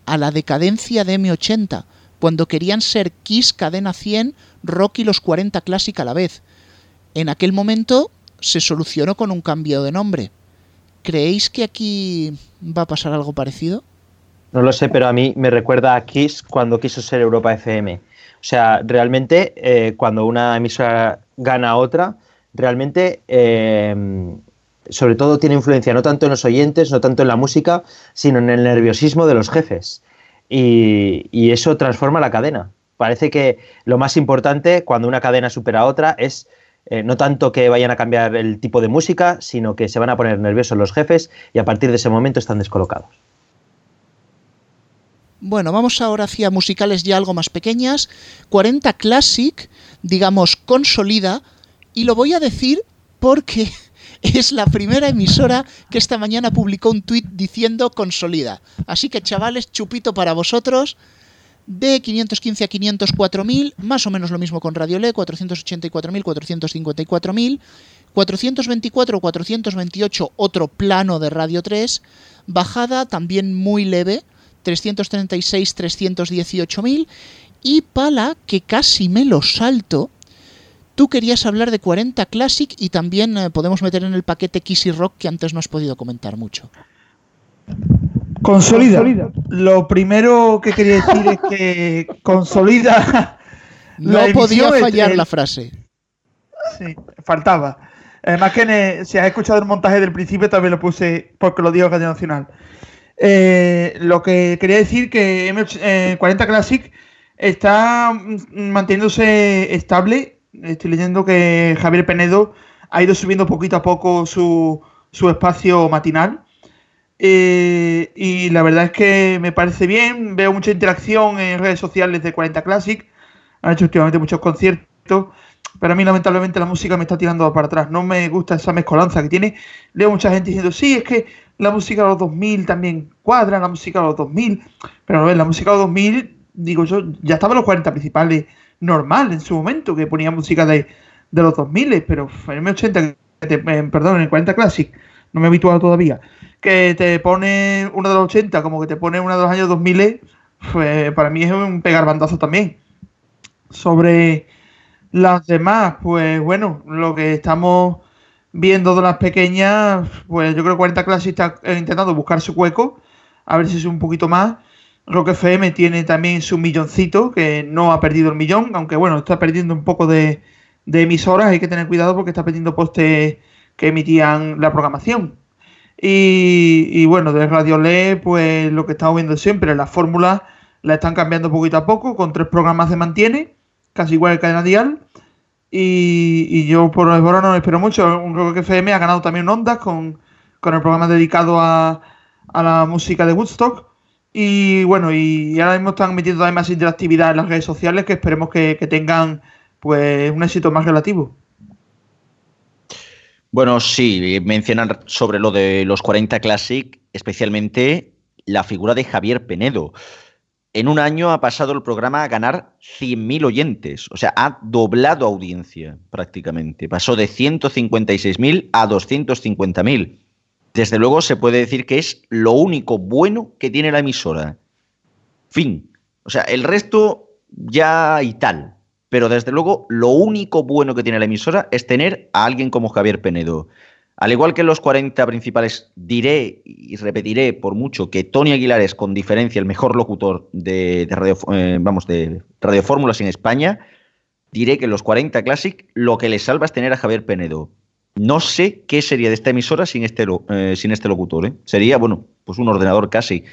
A la decadencia de M80, cuando querían ser Kiss, Cadena 100, Rock y los 40 Classic a la vez. En aquel momento se solucionó con un cambio de nombre. ¿Creéis que aquí va a pasar algo parecido? No lo sé, pero a mí me recuerda a Kiss cuando quiso ser Europa FM. O sea, realmente eh, cuando una emisora gana a otra, realmente eh, sobre todo tiene influencia no tanto en los oyentes, no tanto en la música, sino en el nerviosismo de los jefes. y, y eso transforma la cadena. Parece que lo más importante cuando una cadena supera a otra es eh, no tanto que vayan a cambiar el tipo de música, sino que se van a poner nerviosos los jefes y a partir de ese momento están descolocados. Bueno, vamos ahora hacia musicales ya algo más pequeñas. 40 Classic, digamos, consolida, y lo voy a decir porque es la primera emisora que esta mañana publicó un tuit diciendo consolida. Así que chavales, chupito para vosotros. De 515 a 504.000, más o menos lo mismo con Radio Le, 484.000, 454.000. 424 o 428, otro plano de Radio 3. Bajada también muy leve, 336, 318.000. Y Pala, que casi me lo salto, tú querías hablar de 40 Classic y también eh, podemos meter en el paquete Kissy Rock que antes no has podido comentar mucho. Consolida. Lo primero que quería decir es que consolida. No podía fallar la frase. Sí, faltaba. Además que si has escuchado el montaje del principio también lo puse porque lo digo Radio Nacional. Eh, lo que quería decir que M40 Classic está manteniéndose estable. Estoy leyendo que Javier Penedo ha ido subiendo poquito a poco su, su espacio matinal. Eh, y la verdad es que me parece bien, veo mucha interacción en redes sociales de 40 Classic, han hecho últimamente muchos conciertos, pero a mí lamentablemente la música me está tirando para atrás, no me gusta esa mezcolanza que tiene, leo mucha gente diciendo, sí, es que la música de los 2000 también cuadra, la música de los 2000, pero no ves, la música de los 2000, digo yo, ya estaban los 40 principales normal en su momento, que ponía música de, de los 2000, pero en M80, eh, perdón, en el 40 Classic, no me he habituado todavía que te pone una de los 80 como que te pone una de los años 2000, pues para mí es un pegar bandazo también. Sobre las demás, pues bueno, lo que estamos viendo de las pequeñas, pues yo creo que 40 clases está intentando buscar su hueco, a ver si es un poquito más. Rock FM tiene también su milloncito, que no ha perdido el millón, aunque bueno, está perdiendo un poco de, de emisoras, hay que tener cuidado porque está perdiendo postes que emitían la programación. Y, bueno, de Radio Le, pues lo que estamos viendo siempre, la fórmula la están cambiando poquito a poco, con tres programas se mantiene, casi igual que Cadena Dial. Y, yo por ahora no espero mucho. Un Rock FM ha ganado también ondas con, con el programa dedicado a, a, la música de Woodstock. Y bueno, y ahora mismo están metiendo más interactividad en las redes sociales que esperemos que, que tengan pues un éxito más relativo. Bueno, sí, mencionan sobre lo de los 40 Classic, especialmente la figura de Javier Penedo. En un año ha pasado el programa a ganar 100.000 oyentes, o sea, ha doblado audiencia prácticamente. Pasó de 156.000 a 250.000. Desde luego se puede decir que es lo único bueno que tiene la emisora. Fin. O sea, el resto ya y tal. Pero desde luego, lo único bueno que tiene la emisora es tener a alguien como Javier Penedo. Al igual que en los 40 principales, diré y repetiré por mucho que Tony Aguilar es con diferencia el mejor locutor de, radio, eh, en España. Diré que en los 40 Classic lo que le salva es tener a Javier Penedo. No sé qué sería de esta emisora sin este, eh, este locutor. ¿eh? Sería, bueno, pues un ordenador casi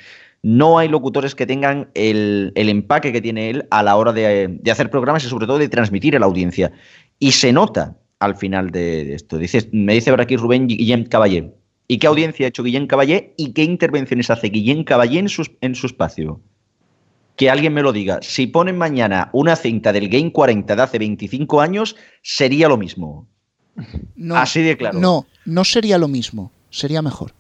no hay locutores que tengan el, empaque que tiene él a la hora de, hacer programas y sobre todo de transmitir a la audiencia. Y se nota al final de, esto. Dice, me dice ahora aquí Rubén Guillem Caballé. ¿Y qué audiencia ha hecho Guillem Caballé y qué intervenciones hace Guillem Caballé en su, en su espacio? Que alguien me lo diga. Si ponen mañana una cinta del Game 40 de hace 25 años, sería lo mismo. Así de claro. No, no sería lo mismo. Sería mejor.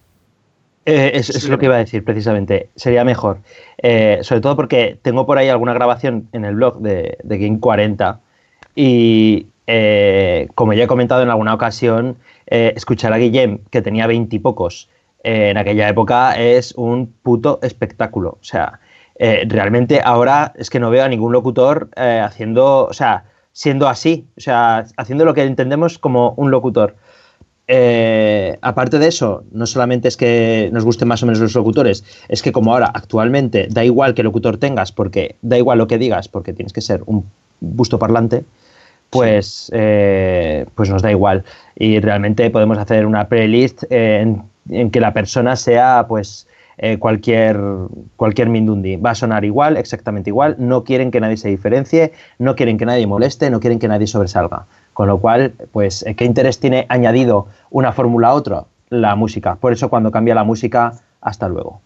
Eh, es, lo que iba a decir precisamente. Sería mejor. Eh, sobre todo porque tengo por ahí alguna grabación en el blog de, Game 40 y eh, como ya he comentado en alguna ocasión, escuchar a Guillem, que tenía veintipocos en aquella época, es un puto espectáculo. O sea, realmente ahora es que no veo a ningún locutor haciendo, o sea, siendo así, o sea, haciendo lo que entendemos como un locutor. Eh, aparte de eso, no solamente es que nos gusten más o menos los locutores, es que como ahora actualmente da igual qué locutor tengas, porque da igual lo que digas, porque tienes que ser un busto parlante, pues, eh, pues nos da igual. Y realmente podemos hacer una playlist en, que la persona sea pues eh, cualquier, cualquier Mindundi. Va a sonar igual, exactamente igual. No quieren que nadie se diferencie, no quieren que nadie moleste, no quieren que nadie sobresalga. Con lo cual, pues, ¿qué interés tiene añadido una fórmula a otra? La música. Por eso cuando cambia la música, hasta luego.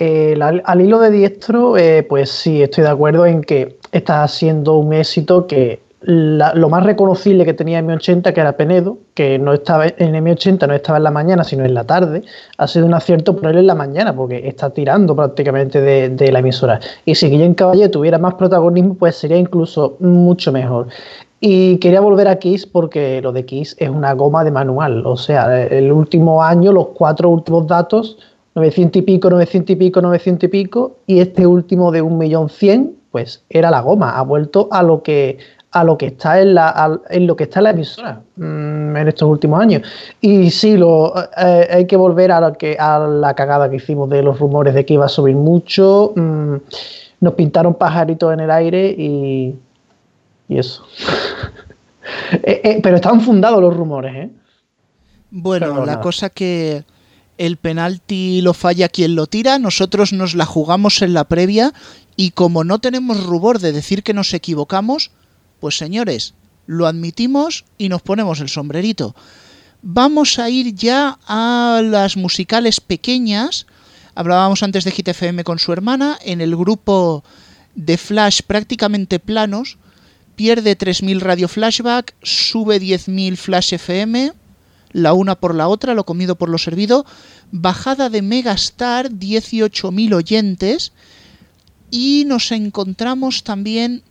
al, al, hilo de diestro, eh, pues sí, estoy de acuerdo en que está siendo un éxito que lo más reconocible que tenía M80, que era Penedo, que no estaba en M80 no estaba en la mañana, sino en la tarde, ha sido un acierto ponerle en la mañana, porque está tirando prácticamente de, la emisora. Y si Guillén Caballé tuviera más protagonismo, pues sería incluso mucho mejor. Y quería volver a Kiss porque lo de Kiss es una goma de manual. O sea, el último año, los cuatro últimos datos, 900 y pico, 900 y pico, 900 y pico, y este último de 1.100.000, pues era la goma. Ha vuelto a lo que a lo que está en, la, en lo que está en la emisora mm, en estos últimos años. Y sí, lo, eh, hay que volver a, que, a la cagada que hicimos de los rumores de que iba a subir mucho. Mm, nos pintaron pajaritos en el aire y, y eso. Eh, eh, pero están fundados los rumores, ¿eh? Bueno, la cosa que el penalti lo falla quien lo tira, nosotros nos la jugamos en la previa y como no tenemos rubor de decir que nos equivocamos, pues señores, lo admitimos y nos ponemos el sombrerito. Vamos a ir ya a las musicales pequeñas. Hablábamos antes de GTFM con su hermana. En el grupo de Flash prácticamente planos. Pierde 3.000 radio flashback, sube 10.000 flash FM, la una por la otra, lo comido por lo servido. Bajada de Megastar, 18.000 oyentes. Y nos encontramos también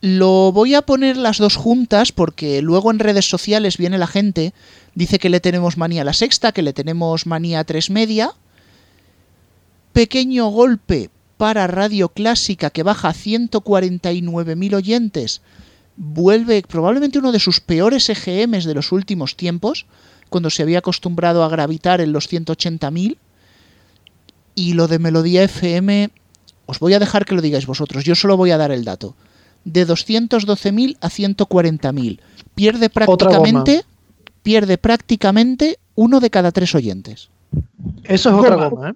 lo voy a poner las dos juntas porque luego en redes sociales viene la gente, dice que le tenemos manía a la sexta, que le tenemos manía a tres media. Pequeño golpe para Radio Clásica que baja a 149.000 oyentes. Vuelve probablemente uno de sus peores EGMs de los últimos tiempos, cuando se había acostumbrado a gravitar en los 180.000. Y lo de Melodía FM, os voy a dejar que lo digáis vosotros, yo solo voy a dar el dato de 212.000 a 140.000. Pierde prácticamente, pierde prácticamente uno de cada tres oyentes. Eso es otra goma, ¿eh?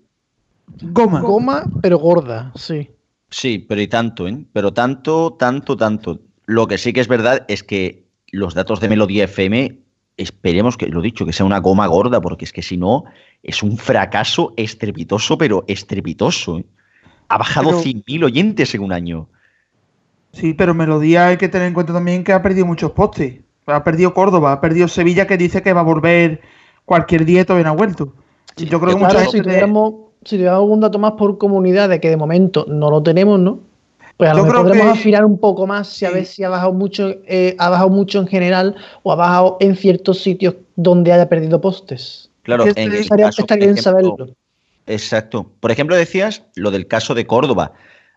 Goma. Goma, pero gorda, sí. Sí, pero y tanto, ¿eh? Pero tanto, tanto, tanto. Lo que sí que es verdad es que los datos de Melodía FM, esperemos que, lo dicho, que sea una goma gorda, porque es que si no, es un fracaso estrepitoso, pero estrepitoso. ¿eh? Ha bajado 100.000 oyentes en un año. Sí, pero Melodía hay que tener en cuenta también que ha perdido muchos postes. Ha perdido Córdoba, ha perdido Sevilla, que dice que va a volver cualquier día y todavía no ha vuelto. Yo creo que mucha Si tuviéramos, si algún dato más por comunidad, de que de momento no lo tenemos, ¿no? Pues a lo mejor podremos afinar un poco más si a ver si ha bajado mucho, eh, ha bajado mucho en general o ha bajado en ciertos sitios donde haya perdido postes. Claro, en estaría, bien saberlo. Exacto. Por ejemplo, decías lo del caso de Córdoba.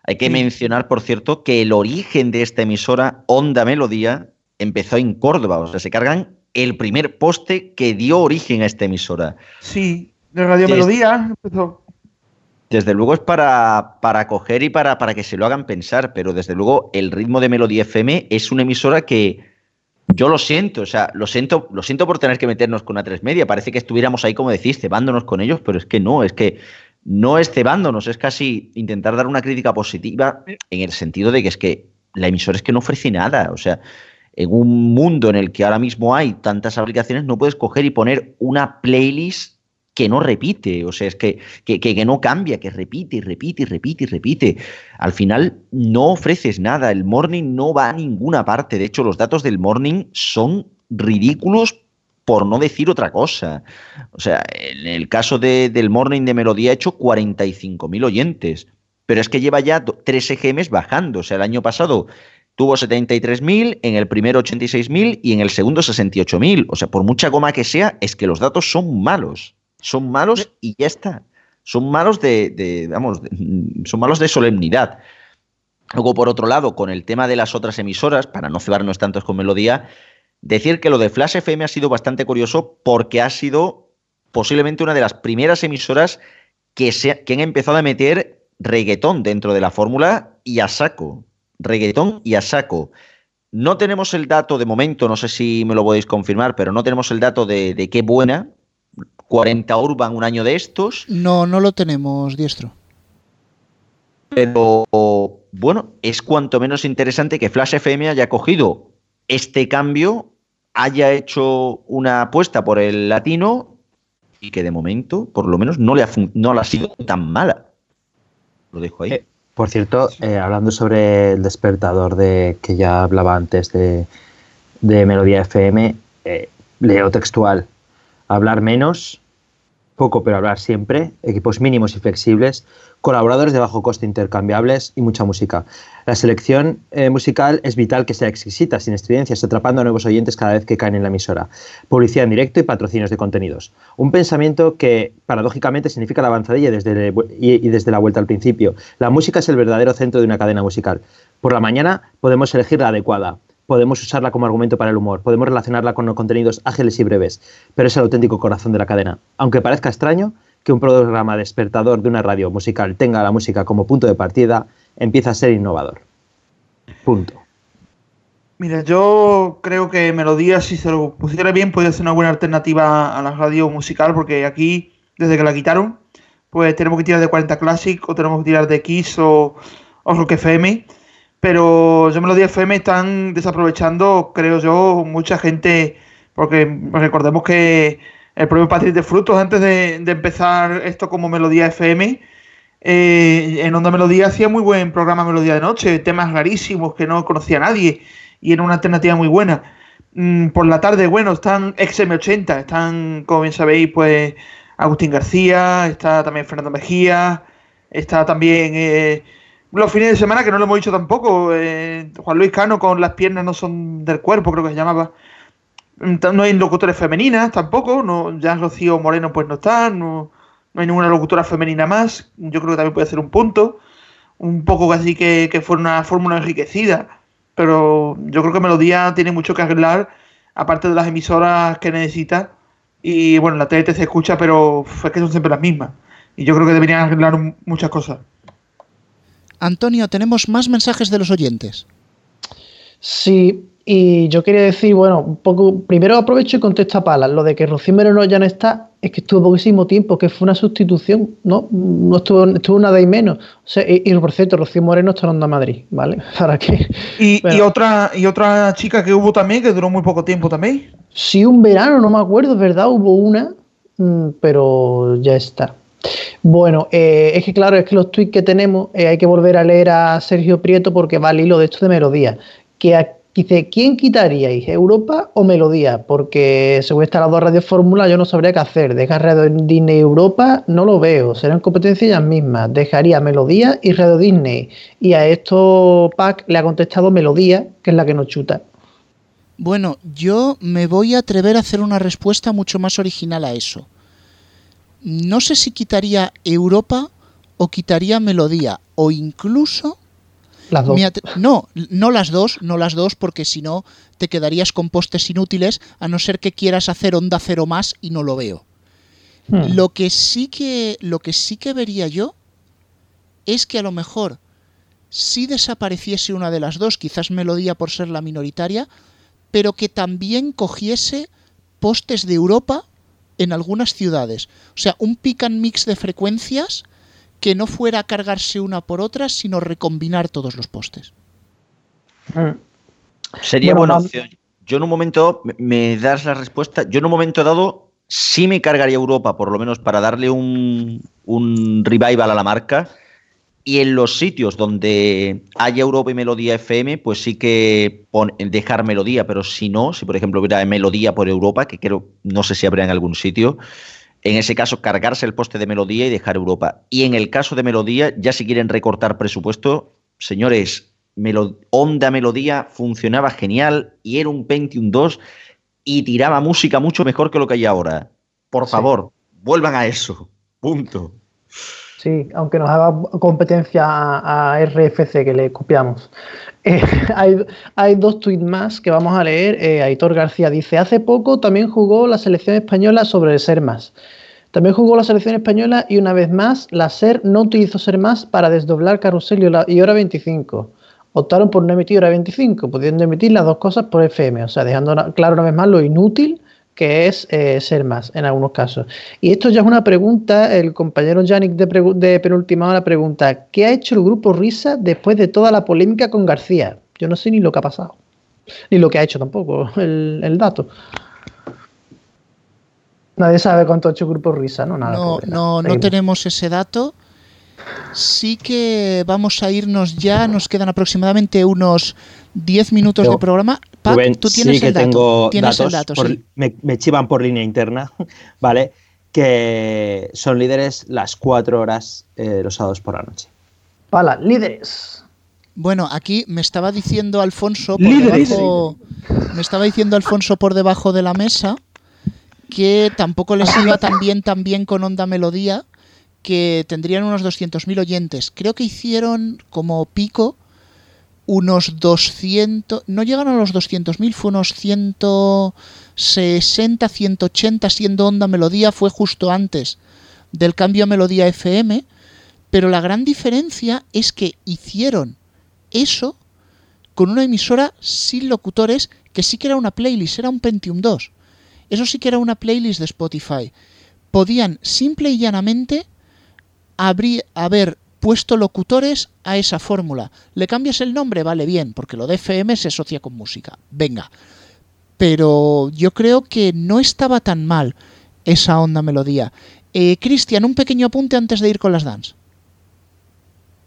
Hay que mencionar, por cierto, que el origen de esta emisora, Onda Melodía, empezó en Córdoba. O sea, se cargan el primer poste que dio origen a esta emisora. Sí, de Radio Melodía empezó. Desde luego es para, para coger y para, para que se lo hagan pensar, pero desde luego el ritmo de Melodía FM es una emisora que yo lo siento, o sea, lo siento, lo siento por tener que meternos con una tres media. Parece que estuviéramos ahí, como decís, cebándonos con ellos, pero es que no, es que no es cebándonos, es casi intentar dar una crítica positiva en el sentido de que es que la emisora es que no ofrece nada. O sea, en un mundo en el que ahora mismo hay tantas aplicaciones, no puedes coger y poner una playlist que no repite, o sea, es que, que, que, no cambia, que repite y repite y repite y repite. Al final no ofreces nada, el morning no va a ninguna parte, de hecho los datos del morning son ridículos por no decir otra cosa. O sea, en el caso del Morning de Melodía ha hecho 45.000 oyentes, pero es que lleva ya tres EGMs bajando. O sea, el año pasado tuvo 73.000, en el primero 86.000 y en el segundo 68.000. O sea, por mucha goma que sea, es que los datos son malos. Son malos y ya está. Son malos de, de vamos, son malos de solemnidad. Luego, por otro lado, con el tema de las otras emisoras, para no cebarnos tantos con melodía, Decir que lo de Flash FM ha sido bastante curioso porque ha sido posiblemente una de las primeras emisoras que, se, que han empezado a meter reggaetón dentro de la fórmula y a saco. Reggaetón y a saco. No tenemos el dato de momento, no sé si me lo podéis confirmar, pero no tenemos el dato de, qué buena, 40 Urban un año de estos. No, no lo tenemos, diestro. Pero bueno, es cuanto menos interesante que Flash FM haya cogido este cambio, haya hecho una apuesta por el latino y que de momento, por lo menos, no le ha, no ha sido tan mala. Lo dejo ahí. Eh, por cierto, eh, hablando sobre el despertador de que ya hablaba antes de, de Melodía FM, eh, leo textual. Hablar menos, poco pero hablar siempre, equipos mínimos y flexibles, colaboradores de bajo coste intercambiables y mucha música. La selección eh, musical es vital que sea exquisita, sin estridencias, atrapando a nuevos oyentes cada vez que caen en la emisora. Publicidad en directo y patrocinios de contenidos. Un pensamiento que paradójicamente significa la avanzadilla desde y, desde la vuelta al principio. La música es el verdadero centro de una cadena musical. Por la mañana podemos elegir la adecuada, podemos usarla como argumento para el humor, podemos relacionarla con contenidos ágiles y breves, pero es el auténtico corazón de la cadena. Aunque parezca extraño que un programa despertador de una radio musical tenga la música como punto de partida, empieza a ser innovador. Punto. Mira, yo creo que Melodía, si se lo pusiera bien, podría ser una buena alternativa a la radio musical, porque aquí, desde que la quitaron, pues tenemos que tirar de 40 Classic, o tenemos que tirar de Kiss o, o Rock FM pero yo Melodía FM están desaprovechando, creo yo, mucha gente, porque recordemos que el propio Patrick de Frutos, antes de, empezar esto como Melodía FM, eh, en Onda Melodía hacía muy buen programa Melodía de Noche, temas rarísimos que no conocía nadie y era una alternativa muy buena. Mm, por la tarde, bueno, están XM80, están, como bien sabéis, pues Agustín García, está también Fernando Mejía, está también... Eh, los fines de semana, que no lo hemos dicho tampoco, eh, Juan Luis Cano con las piernas no son del cuerpo, creo que se llamaba. No hay locutores femeninas tampoco, no, ya Rocío Moreno pues no está, no, no hay ninguna locutora femenina más, yo creo que también puede ser un punto, un poco así que, que fuera una fórmula enriquecida, pero yo creo que Melodía tiene mucho que arreglar, aparte de las emisoras que necesita, y bueno, la TDT se escucha, pero es que son siempre las mismas, y yo creo que deberían arreglar muchas cosas. Antonio, tenemos más mensajes de los oyentes. Sí, y yo quería decir, bueno, un poco, primero aprovecho y contesto a Palas. Lo de que Rocío Moreno ya no está, es que estuvo poquísimo tiempo, que fue una sustitución, ¿no? No estuvo, estuvo nada y menos. y, por cierto, Rocío Moreno está en Onda Madrid, ¿vale? ¿Para qué? Y, y, otra, y otra chica que hubo también, que duró muy poco tiempo también. Sí, un verano, no me acuerdo, es verdad, hubo una, mm, pero ya está. Bueno, eh, es que claro, es que los tweets que tenemos eh, hay que volver a leer a Sergio Prieto porque va al hilo de esto de melodía. Que dice, ¿quién quitaríais, Europa o Melodía? Porque según están las dos radios fórmula, yo no sabría qué hacer. Dejar Radio Disney Europa, no lo veo. Serán competencias ellas mismas. Dejaría Melodía y Radio Disney. Y a esto Pac le ha contestado Melodía, que es la que nos chuta. Bueno, yo me voy a atrever a hacer una respuesta mucho más original a eso no sé si quitaría Europa o quitaría Melodía o incluso las dos. No, no las dos, no las dos, porque si no te quedarías con postes inútiles, a no ser que quieras hacer onda cero más y no lo veo. Hmm. Lo que sí que lo que sí que vería yo es que a lo mejor si desapareciese una de las dos, quizás Melodía por ser la minoritaria, pero que también cogiese postes de Europa en algunas ciudades. O sea, un pick and mix de frecuencias que no fuera a cargarse una por otra, sino recombinar todos los postes. Mm. Sería buena opción. Yo en un momento, me das la respuesta, yo en un momento dado sí me cargaría Europa, por lo menos para darle un, un revival a la marca, y en los sitios donde haya Europa y Melodía FM, pues sí que dejar Melodía, pero si no, si por ejemplo hubiera Melodía por Europa, que creo, no sé si habría en algún sitio, en ese caso cargarse el poste de Melodía y dejar Europa. Y en el caso de Melodía, ya si quieren recortar presupuesto, señores, Onda Melodía funcionaba genial y era un Pentium 2 y tiraba música mucho mejor que lo que hay ahora. Por favor, vuelvan a eso. Punto. Sí, aunque nos haga competencia a, RFC que le copiamos. Eh, hay, dos tweets más que vamos a leer. Eh, Aitor García dice, hace poco también jugó la selección española sobre el ser más. También jugó la selección española y una vez más la SER no utilizó ser más para desdoblar carrusel y hora 25. Optaron por no emitir hora 25, pudiendo emitir las dos cosas por FM. O sea, dejando claro una vez más lo inútil que es eh, ser más en algunos casos. Y esto ya es una pregunta, el compañero Yannick de, de penúltima hora pregunta, ¿qué ha hecho el grupo Risa después de toda la polémica con García? Yo no sé ni lo que ha pasado, ni lo que ha hecho tampoco, el, el dato. Nadie sabe cuánto ha hecho el grupo Risa, ¿no? Nada, no, no, no tenemos ese dato. Sí que vamos a irnos ya, nos quedan aproximadamente unos 10 minutos de programa. Pac, tú tienes sí que el dato. tengo tienes datos, el dato, por- sí. me, me chivan por línea interna, ¿vale? Que son líderes las cuatro horas eh, los sábados por la noche. Pala, líderes. Bueno, aquí me estaba diciendo Alfonso por Líderes. debajo, me estaba diciendo Alfonso por debajo de la mesa que tampoco les iba tan bien, tan bien con Onda Melodía, que tendrían unos 200.000 oyentes. Creo que hicieron como pico unos 200, no llegaron a los 200.000, fue unos 160, 180 siendo Onda Melodía, fue justo antes del cambio a Melodía FM, pero la gran diferencia es que hicieron eso con una emisora sin locutores que sí que era una playlist, era un Pentium 2. Eso sí que era una playlist de Spotify. Podían simple y llanamente abrir, haber puesto locutores a esa fórmula. ¿Le cambias el nombre? Vale, bien, porque lo de FM se asocia con música. Venga. Pero yo creo que no estaba tan mal esa onda melodía. Eh, Cristian, un pequeño apunte antes de ir con las dance.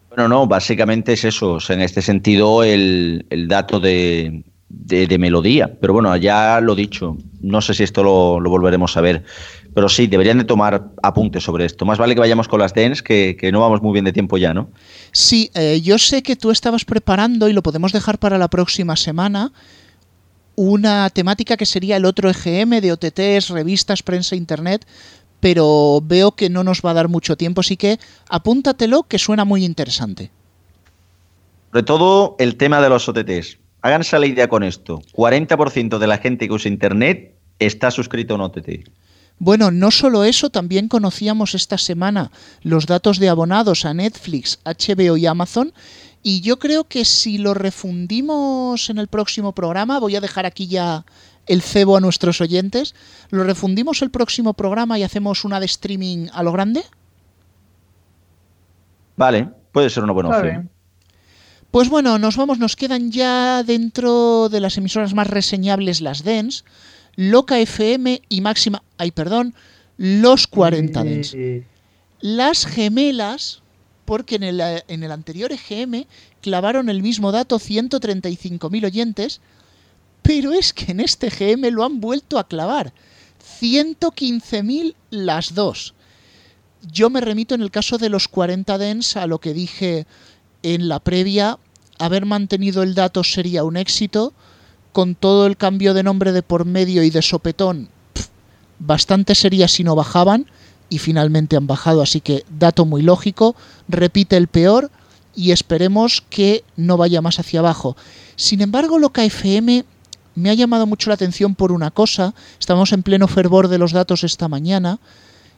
Bueno, no, básicamente es eso. En este sentido, el, el dato de, de- melodía. Pero bueno, ya lo dicho. No sé si esto lo volveremos a ver. Pero sí, deberían de tomar apuntes sobre esto. Más vale que vayamos con las dens, que, que no vamos muy bien de tiempo ya, ¿no? Sí, eh, yo sé que tú estabas preparando, y lo podemos dejar para la próxima semana, una temática que sería el otro EGM de OTTs, revistas, prensa, internet, pero veo que no nos va a dar mucho tiempo, así que apúntatelo, que suena muy interesante. Sobre todo el tema de los OTTs. Háganse la idea con esto. 40% de la gente que usa Internet está suscrito a un OTT. Bueno, no solo eso, también conocíamos esta semana los datos de abonados a Netflix, HBO y Amazon. Y yo creo que si lo refundimos en el próximo programa, voy a dejar aquí ya el cebo a nuestros oyentes, lo refundimos el próximo programa y hacemos una de streaming a lo grande. Vale, puede ser una buena opción. Pues bueno, nos vamos, nos quedan ya dentro de las emisoras más reseñables las DENS, Loca FM y Máxima, ay perdón, los 40 DENS. Las gemelas, porque en el, en el anterior EGM clavaron el mismo dato, 135.000 oyentes, pero es que en este EGM lo han vuelto a clavar, 115.000 las dos. Yo me remito en el caso de los 40 DENS a lo que dije en la previa, haber mantenido el dato sería un éxito, con todo el cambio de nombre de por medio y de sopetón, bastante sería si no bajaban, y finalmente han bajado, así que dato muy lógico, repite el peor y esperemos que no vaya más hacia abajo. Sin embargo, lo que FM me ha llamado mucho la atención por una cosa, estamos en pleno fervor de los datos esta mañana,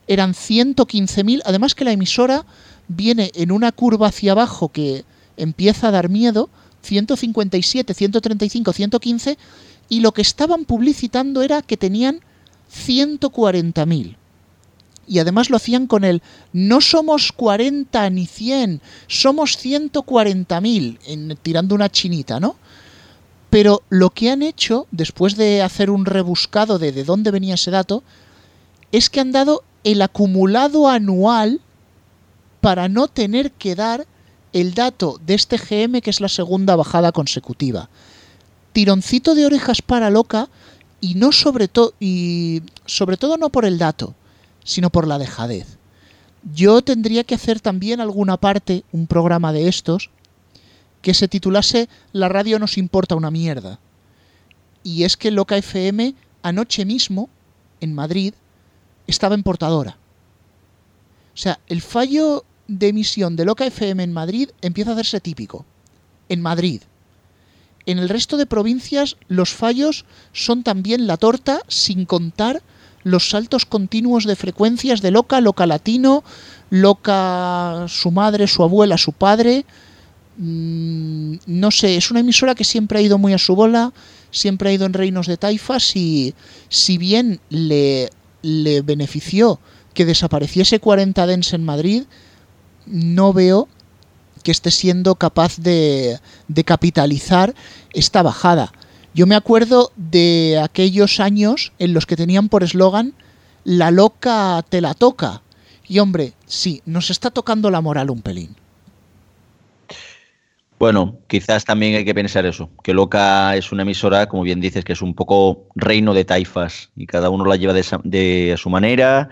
eran 115.000, además que la emisora viene en una curva hacia abajo que empieza a dar miedo, 157, 135, 115, y lo que estaban publicitando era que tenían 140.000. Y además lo hacían con el no somos 40 ni 100, somos 140.000, en- tirando una chinita, ¿no? Pero lo que han hecho, después de hacer un rebuscado de de dónde venía ese dato, es que han dado el acumulado anual para no tener que dar el dato de este GM que es la segunda bajada consecutiva. Tironcito de orejas para loca y no sobre todo y sobre todo no por el dato, sino por la dejadez. Yo tendría que hacer también alguna parte un programa de estos que se titulase La radio nos importa una mierda. Y es que Loca FM anoche mismo en Madrid estaba en portadora. O sea, el fallo de emisión de Loca FM en Madrid empieza a hacerse típico. En Madrid. En el resto de provincias los fallos son también la torta, sin contar los saltos continuos de frecuencias de Loca, Loca Latino, Loca su madre, su abuela, su padre. mm, no sé, es una emisora que siempre ha ido muy a su bola, siempre ha ido en reinos de taifas y si bien le, le benefició que desapareciese 40 Dens en Madrid, no veo que esté siendo capaz de, capitalizar esta bajada. Yo me acuerdo de aquellos años en los que tenían por eslogan la loca te la toca. Y hombre, sí, nos está tocando la moral un pelín. Bueno, quizás también hay que pensar eso, que Loca es una emisora, como bien dices, que es un poco reino de taifas y cada uno la lleva de, de su manera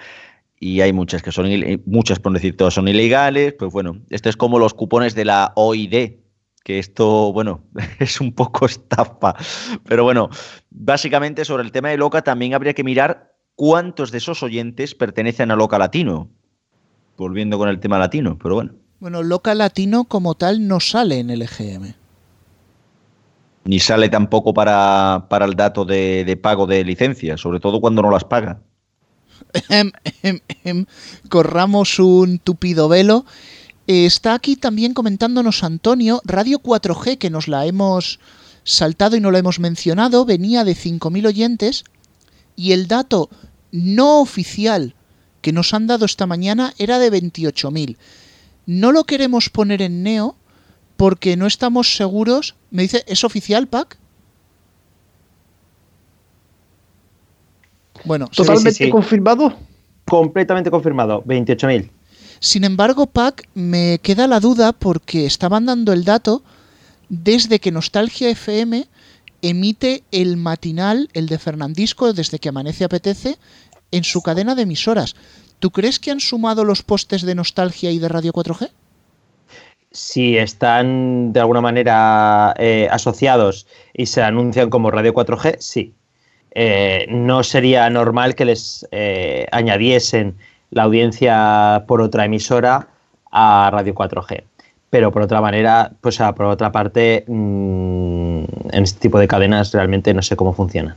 y hay muchas que son, il- muchas por decir todas son ilegales, pues bueno, esto es como los cupones de la OID, que esto, bueno, es un poco estafa, pero bueno, básicamente sobre el tema de Loca también habría que mirar cuántos de esos oyentes pertenecen a Loca Latino, volviendo con el tema latino, pero bueno. Bueno, Loca Latino como tal no sale en el EGM. ni sale tampoco para, para el dato de, de pago de licencias, sobre todo cuando no las paga. Corramos un tupido velo. Eh, Está aquí también comentándonos Antonio, Radio 4G, que nos la hemos saltado y no la hemos mencionado, venía de 5.000 oyentes y el dato no oficial que nos han dado esta mañana era de 28.000. No lo queremos poner en Neo porque no estamos seguros. Me dice, ¿es oficial, Pac? Bueno, Totalmente confirmado. Completamente confirmado, 28.000. Sin embargo, Pac, me queda la duda porque estaban dando el dato desde que Nostalgia FM emite el matinal, el de Fernandisco, desde que amanece apetece, en su cadena de emisoras. ¿Tú crees que han sumado los postes de Nostalgia y de Radio 4G? Si están de alguna manera eh, asociados y se anuncian como Radio 4G, sí. Eh, no sería normal que les eh, añadiesen la audiencia por otra emisora a Radio 4G. Pero por otra manera, pues ah, por otra parte, mm, en este tipo de cadenas realmente no sé cómo funciona.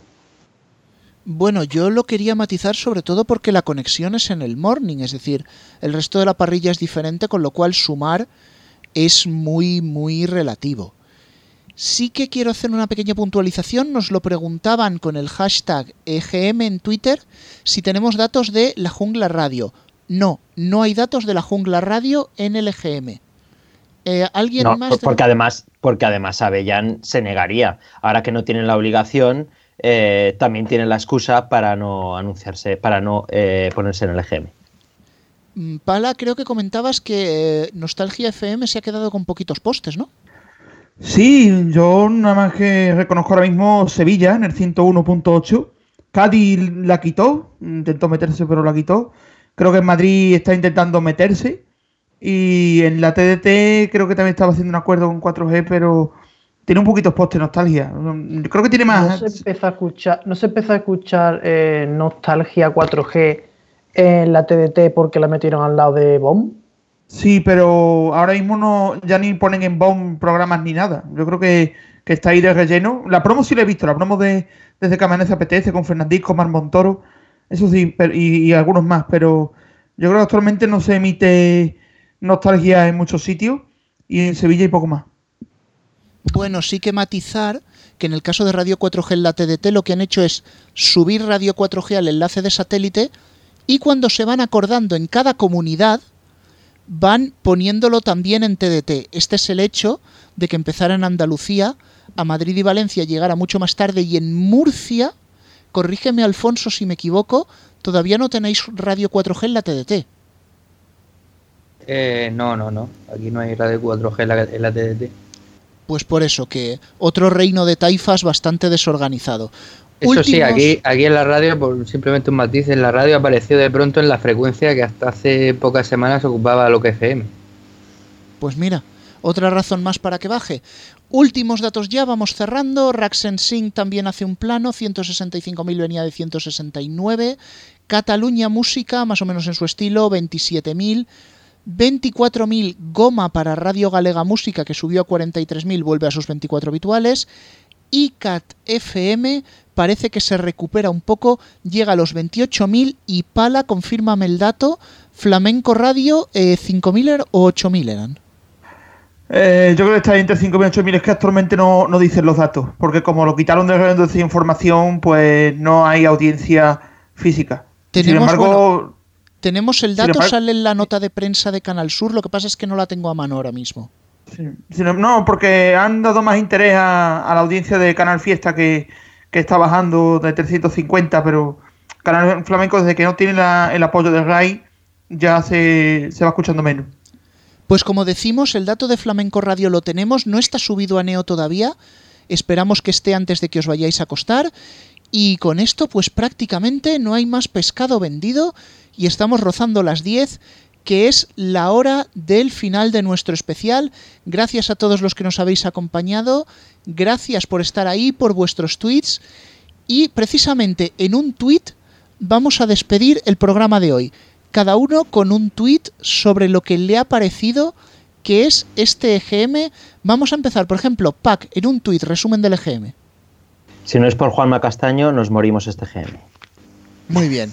Bueno, yo lo quería matizar sobre todo porque la conexión es en el morning, es decir, el resto de la parrilla es diferente, con lo cual sumar es muy, muy relativo. Sí que quiero hacer una pequeña puntualización. Nos lo preguntaban con el hashtag EGM en Twitter si tenemos datos de la Jungla Radio. No, no hay datos de la Jungla Radio en el EGM. Eh, ¿Alguien No, más? porque además, porque además Avellán se negaría. Ahora que no tienen la obligación, eh, también tienen la excusa para no anunciarse, para no eh, ponerse en el EGM. Mm, Pala, creo que comentabas que Nostalgia FM se ha quedado con poquitos postes, ¿no? Sí, yo nada más que reconozco ahora mismo Sevilla en el 101.8. Cádiz la quitó, intentó meterse pero la quitó. Creo que en Madrid está intentando meterse. Y en la TDT creo que también estaba haciendo un acuerdo con 4G, pero tiene un poquito poste nostalgia. Creo que tiene más. No se empezó a escuchar, no se empezó a escuchar eh, Nostalgia 4G en la TDT porque la metieron al lado de BOM. Sí, pero ahora mismo no ya ni ponen en bomb programas ni nada. Yo creo que, que está ahí de relleno. La promo sí la he visto, la promo de desde que amanece apetece con Fernandisco, Mar Montoro, eso sí, y, y algunos más, pero yo creo que actualmente no se emite nostalgia en muchos sitios y en Sevilla y poco más. Bueno, sí que matizar que en el caso de Radio 4G en la TDT lo que han hecho es subir Radio 4G al enlace de satélite y cuando se van acordando en cada comunidad van poniéndolo también en TDT. Este es el hecho de que empezara en Andalucía, a Madrid y Valencia llegara mucho más tarde y en Murcia, corrígeme Alfonso si me equivoco, todavía no tenéis Radio 4G en la TDT. Eh, no, no, no. Aquí no hay radio 4G en la, en la TDT. Pues por eso, que otro reino de taifas bastante desorganizado. Eso sí, aquí, aquí en la radio, por simplemente un matiz, en la radio apareció de pronto en la frecuencia que hasta hace pocas semanas ocupaba lo que FM. Pues mira, otra razón más para que baje. Últimos datos ya, vamos cerrando. Raxen Sync también hace un plano, 165.000 venía de 169. Cataluña Música, más o menos en su estilo, 27.000. 24.000 Goma para Radio Galega Música, que subió a 43.000, vuelve a sus 24 habituales. ICAT FM parece que se recupera un poco, llega a los 28.000 y Pala, confírmame el dato, Flamenco Radio, eh, 5.000 er- o 8.000 eran. Eh, yo creo que está entre 5.000 y 8.000. Es que actualmente no, no dicen los datos. Porque como lo quitaron de de información, pues no hay audiencia física. Sin Tenemos, embargo, bueno, tenemos el sin dato, embargo- sale en la nota de prensa de Canal Sur, lo que pasa es que no la tengo a mano ahora mismo. Sin No, porque han dado más interés a, a la audiencia de Canal Fiesta que, que está bajando de 350, pero Canal Flamenco desde que no tiene el apoyo del RAI ya se, se va escuchando menos. Pues como decimos, el dato de Flamenco Radio lo tenemos, no está subido a Neo todavía, esperamos que esté antes de que os vayáis a acostar y con esto pues prácticamente no hay más pescado vendido y estamos rozando las 10 que es la hora del final de nuestro especial. Gracias a todos los que nos habéis acompañado, gracias por estar ahí, por vuestros tweets y precisamente en un tweet vamos a despedir el programa de hoy. Cada uno con un tweet sobre lo que le ha parecido que es este EGM. Vamos a empezar, por ejemplo, Pac, en un tweet, resumen del EGM. Si no es por Juanma Castaño, nos morimos este GM. Muy bien,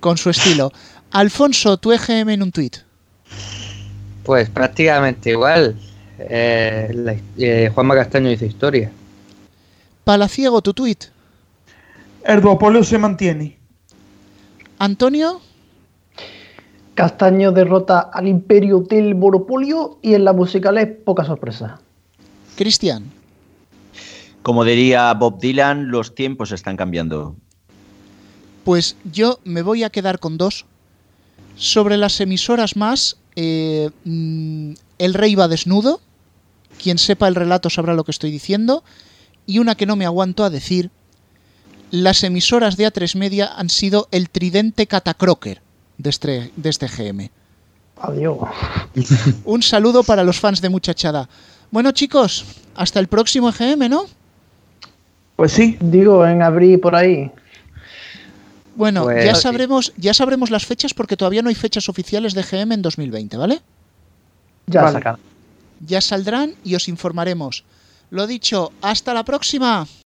con su estilo. Alfonso, tu EGM en un tweet. Pues prácticamente igual. Eh, la- eh, Juanma Castaño dice historia. Palaciego, tu tweet. El duopolio se mantiene. Antonio, Castaño derrota al imperio del monopolio y en la musicales poca sorpresa. Cristian, Como diría Bob Dylan, los tiempos están cambiando. pues yo me voy a quedar con dos. Sobre las emisoras más, eh, mm, El Rey va desnudo. Quien sepa el relato sabrá lo que estoy diciendo. Y una que no me aguanto a decir. Las emisoras de A3 Media han sido el tridente catacroker de este, de este GM. Adiós. Un saludo para los fans de Muchachada. Bueno, chicos, hasta el próximo EGM, ¿no? Pues sí. Digo, en abril por ahí. Bueno, Pues ya sí. sabremos, ya sabremos las fechas porque todavía no hay fechas oficiales de GM en 2020, ¿vale? Ya Vale. Ya saldrán y os informaremos. Lo dicho, hasta la próxima.